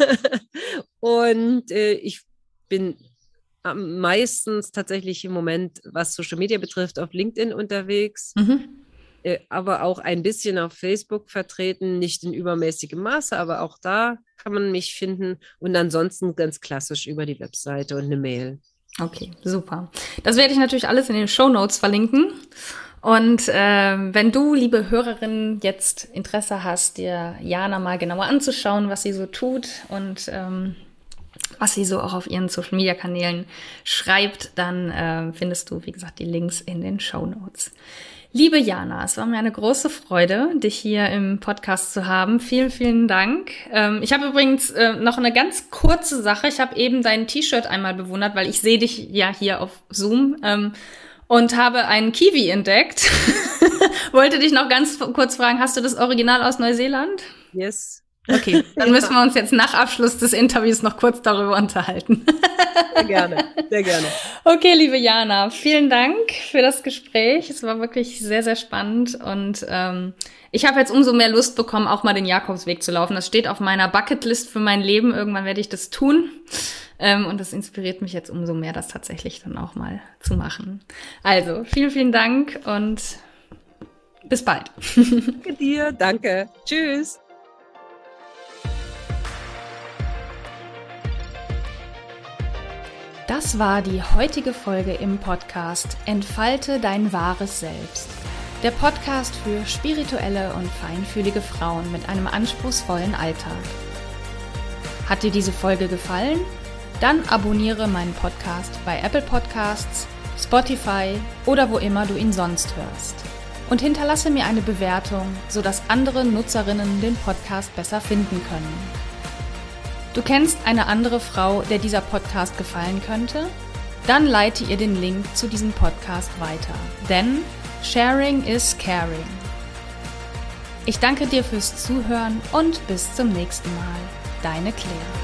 [SPEAKER 2] [LAUGHS] und äh, ich bin meistens tatsächlich im Moment, was Social Media betrifft, auf LinkedIn unterwegs. Mhm. Äh, aber auch ein bisschen auf Facebook vertreten, nicht in übermäßigem Maße, aber auch da kann man mich finden und ansonsten ganz klassisch über die Webseite und eine Mail.
[SPEAKER 1] Okay, super. Das werde ich natürlich alles in den Show Notes verlinken. Und äh, wenn du, liebe Hörerin, jetzt Interesse hast, dir Jana mal genauer anzuschauen, was sie so tut und ähm, was sie so auch auf ihren Social Media Kanälen schreibt, dann äh, findest du, wie gesagt, die Links in den Show Notes. Liebe Jana, es war mir eine große Freude, dich hier im Podcast zu haben. Vielen, vielen Dank. Ähm, ich habe übrigens äh, noch eine ganz kurze Sache. Ich habe eben dein T-Shirt einmal bewundert, weil ich sehe dich ja hier auf Zoom. Ähm, und habe einen Kiwi entdeckt. [LAUGHS] Wollte dich noch ganz kurz fragen, hast du das Original aus Neuseeland?
[SPEAKER 2] Yes.
[SPEAKER 1] Okay, [LAUGHS] dann müssen wir uns jetzt nach Abschluss des Interviews noch kurz darüber unterhalten.
[SPEAKER 2] Sehr gerne, sehr gerne.
[SPEAKER 1] Okay, liebe Jana, vielen Dank für das Gespräch. Es war wirklich sehr, sehr spannend und ähm, ich habe jetzt umso mehr Lust bekommen, auch mal den Jakobsweg zu laufen. Das steht auf meiner Bucketlist für mein Leben. Irgendwann werde ich das tun. Ähm, und das inspiriert mich jetzt umso mehr, das tatsächlich dann auch mal zu machen. Also, vielen, vielen Dank und bis bald.
[SPEAKER 2] Danke dir, danke. Tschüss.
[SPEAKER 1] Das war die heutige Folge im Podcast Entfalte dein wahres Selbst. Der Podcast für spirituelle und feinfühlige Frauen mit einem anspruchsvollen Alltag. Hat dir diese Folge gefallen? dann abonniere meinen Podcast bei Apple Podcasts, Spotify oder wo immer du ihn sonst hörst. Und hinterlasse mir eine Bewertung, sodass andere Nutzerinnen den Podcast besser finden können. Du kennst eine andere Frau, der dieser Podcast gefallen könnte? Dann leite ihr den Link zu diesem Podcast weiter. Denn Sharing is Caring. Ich danke dir fürs Zuhören und bis zum nächsten Mal. Deine Claire.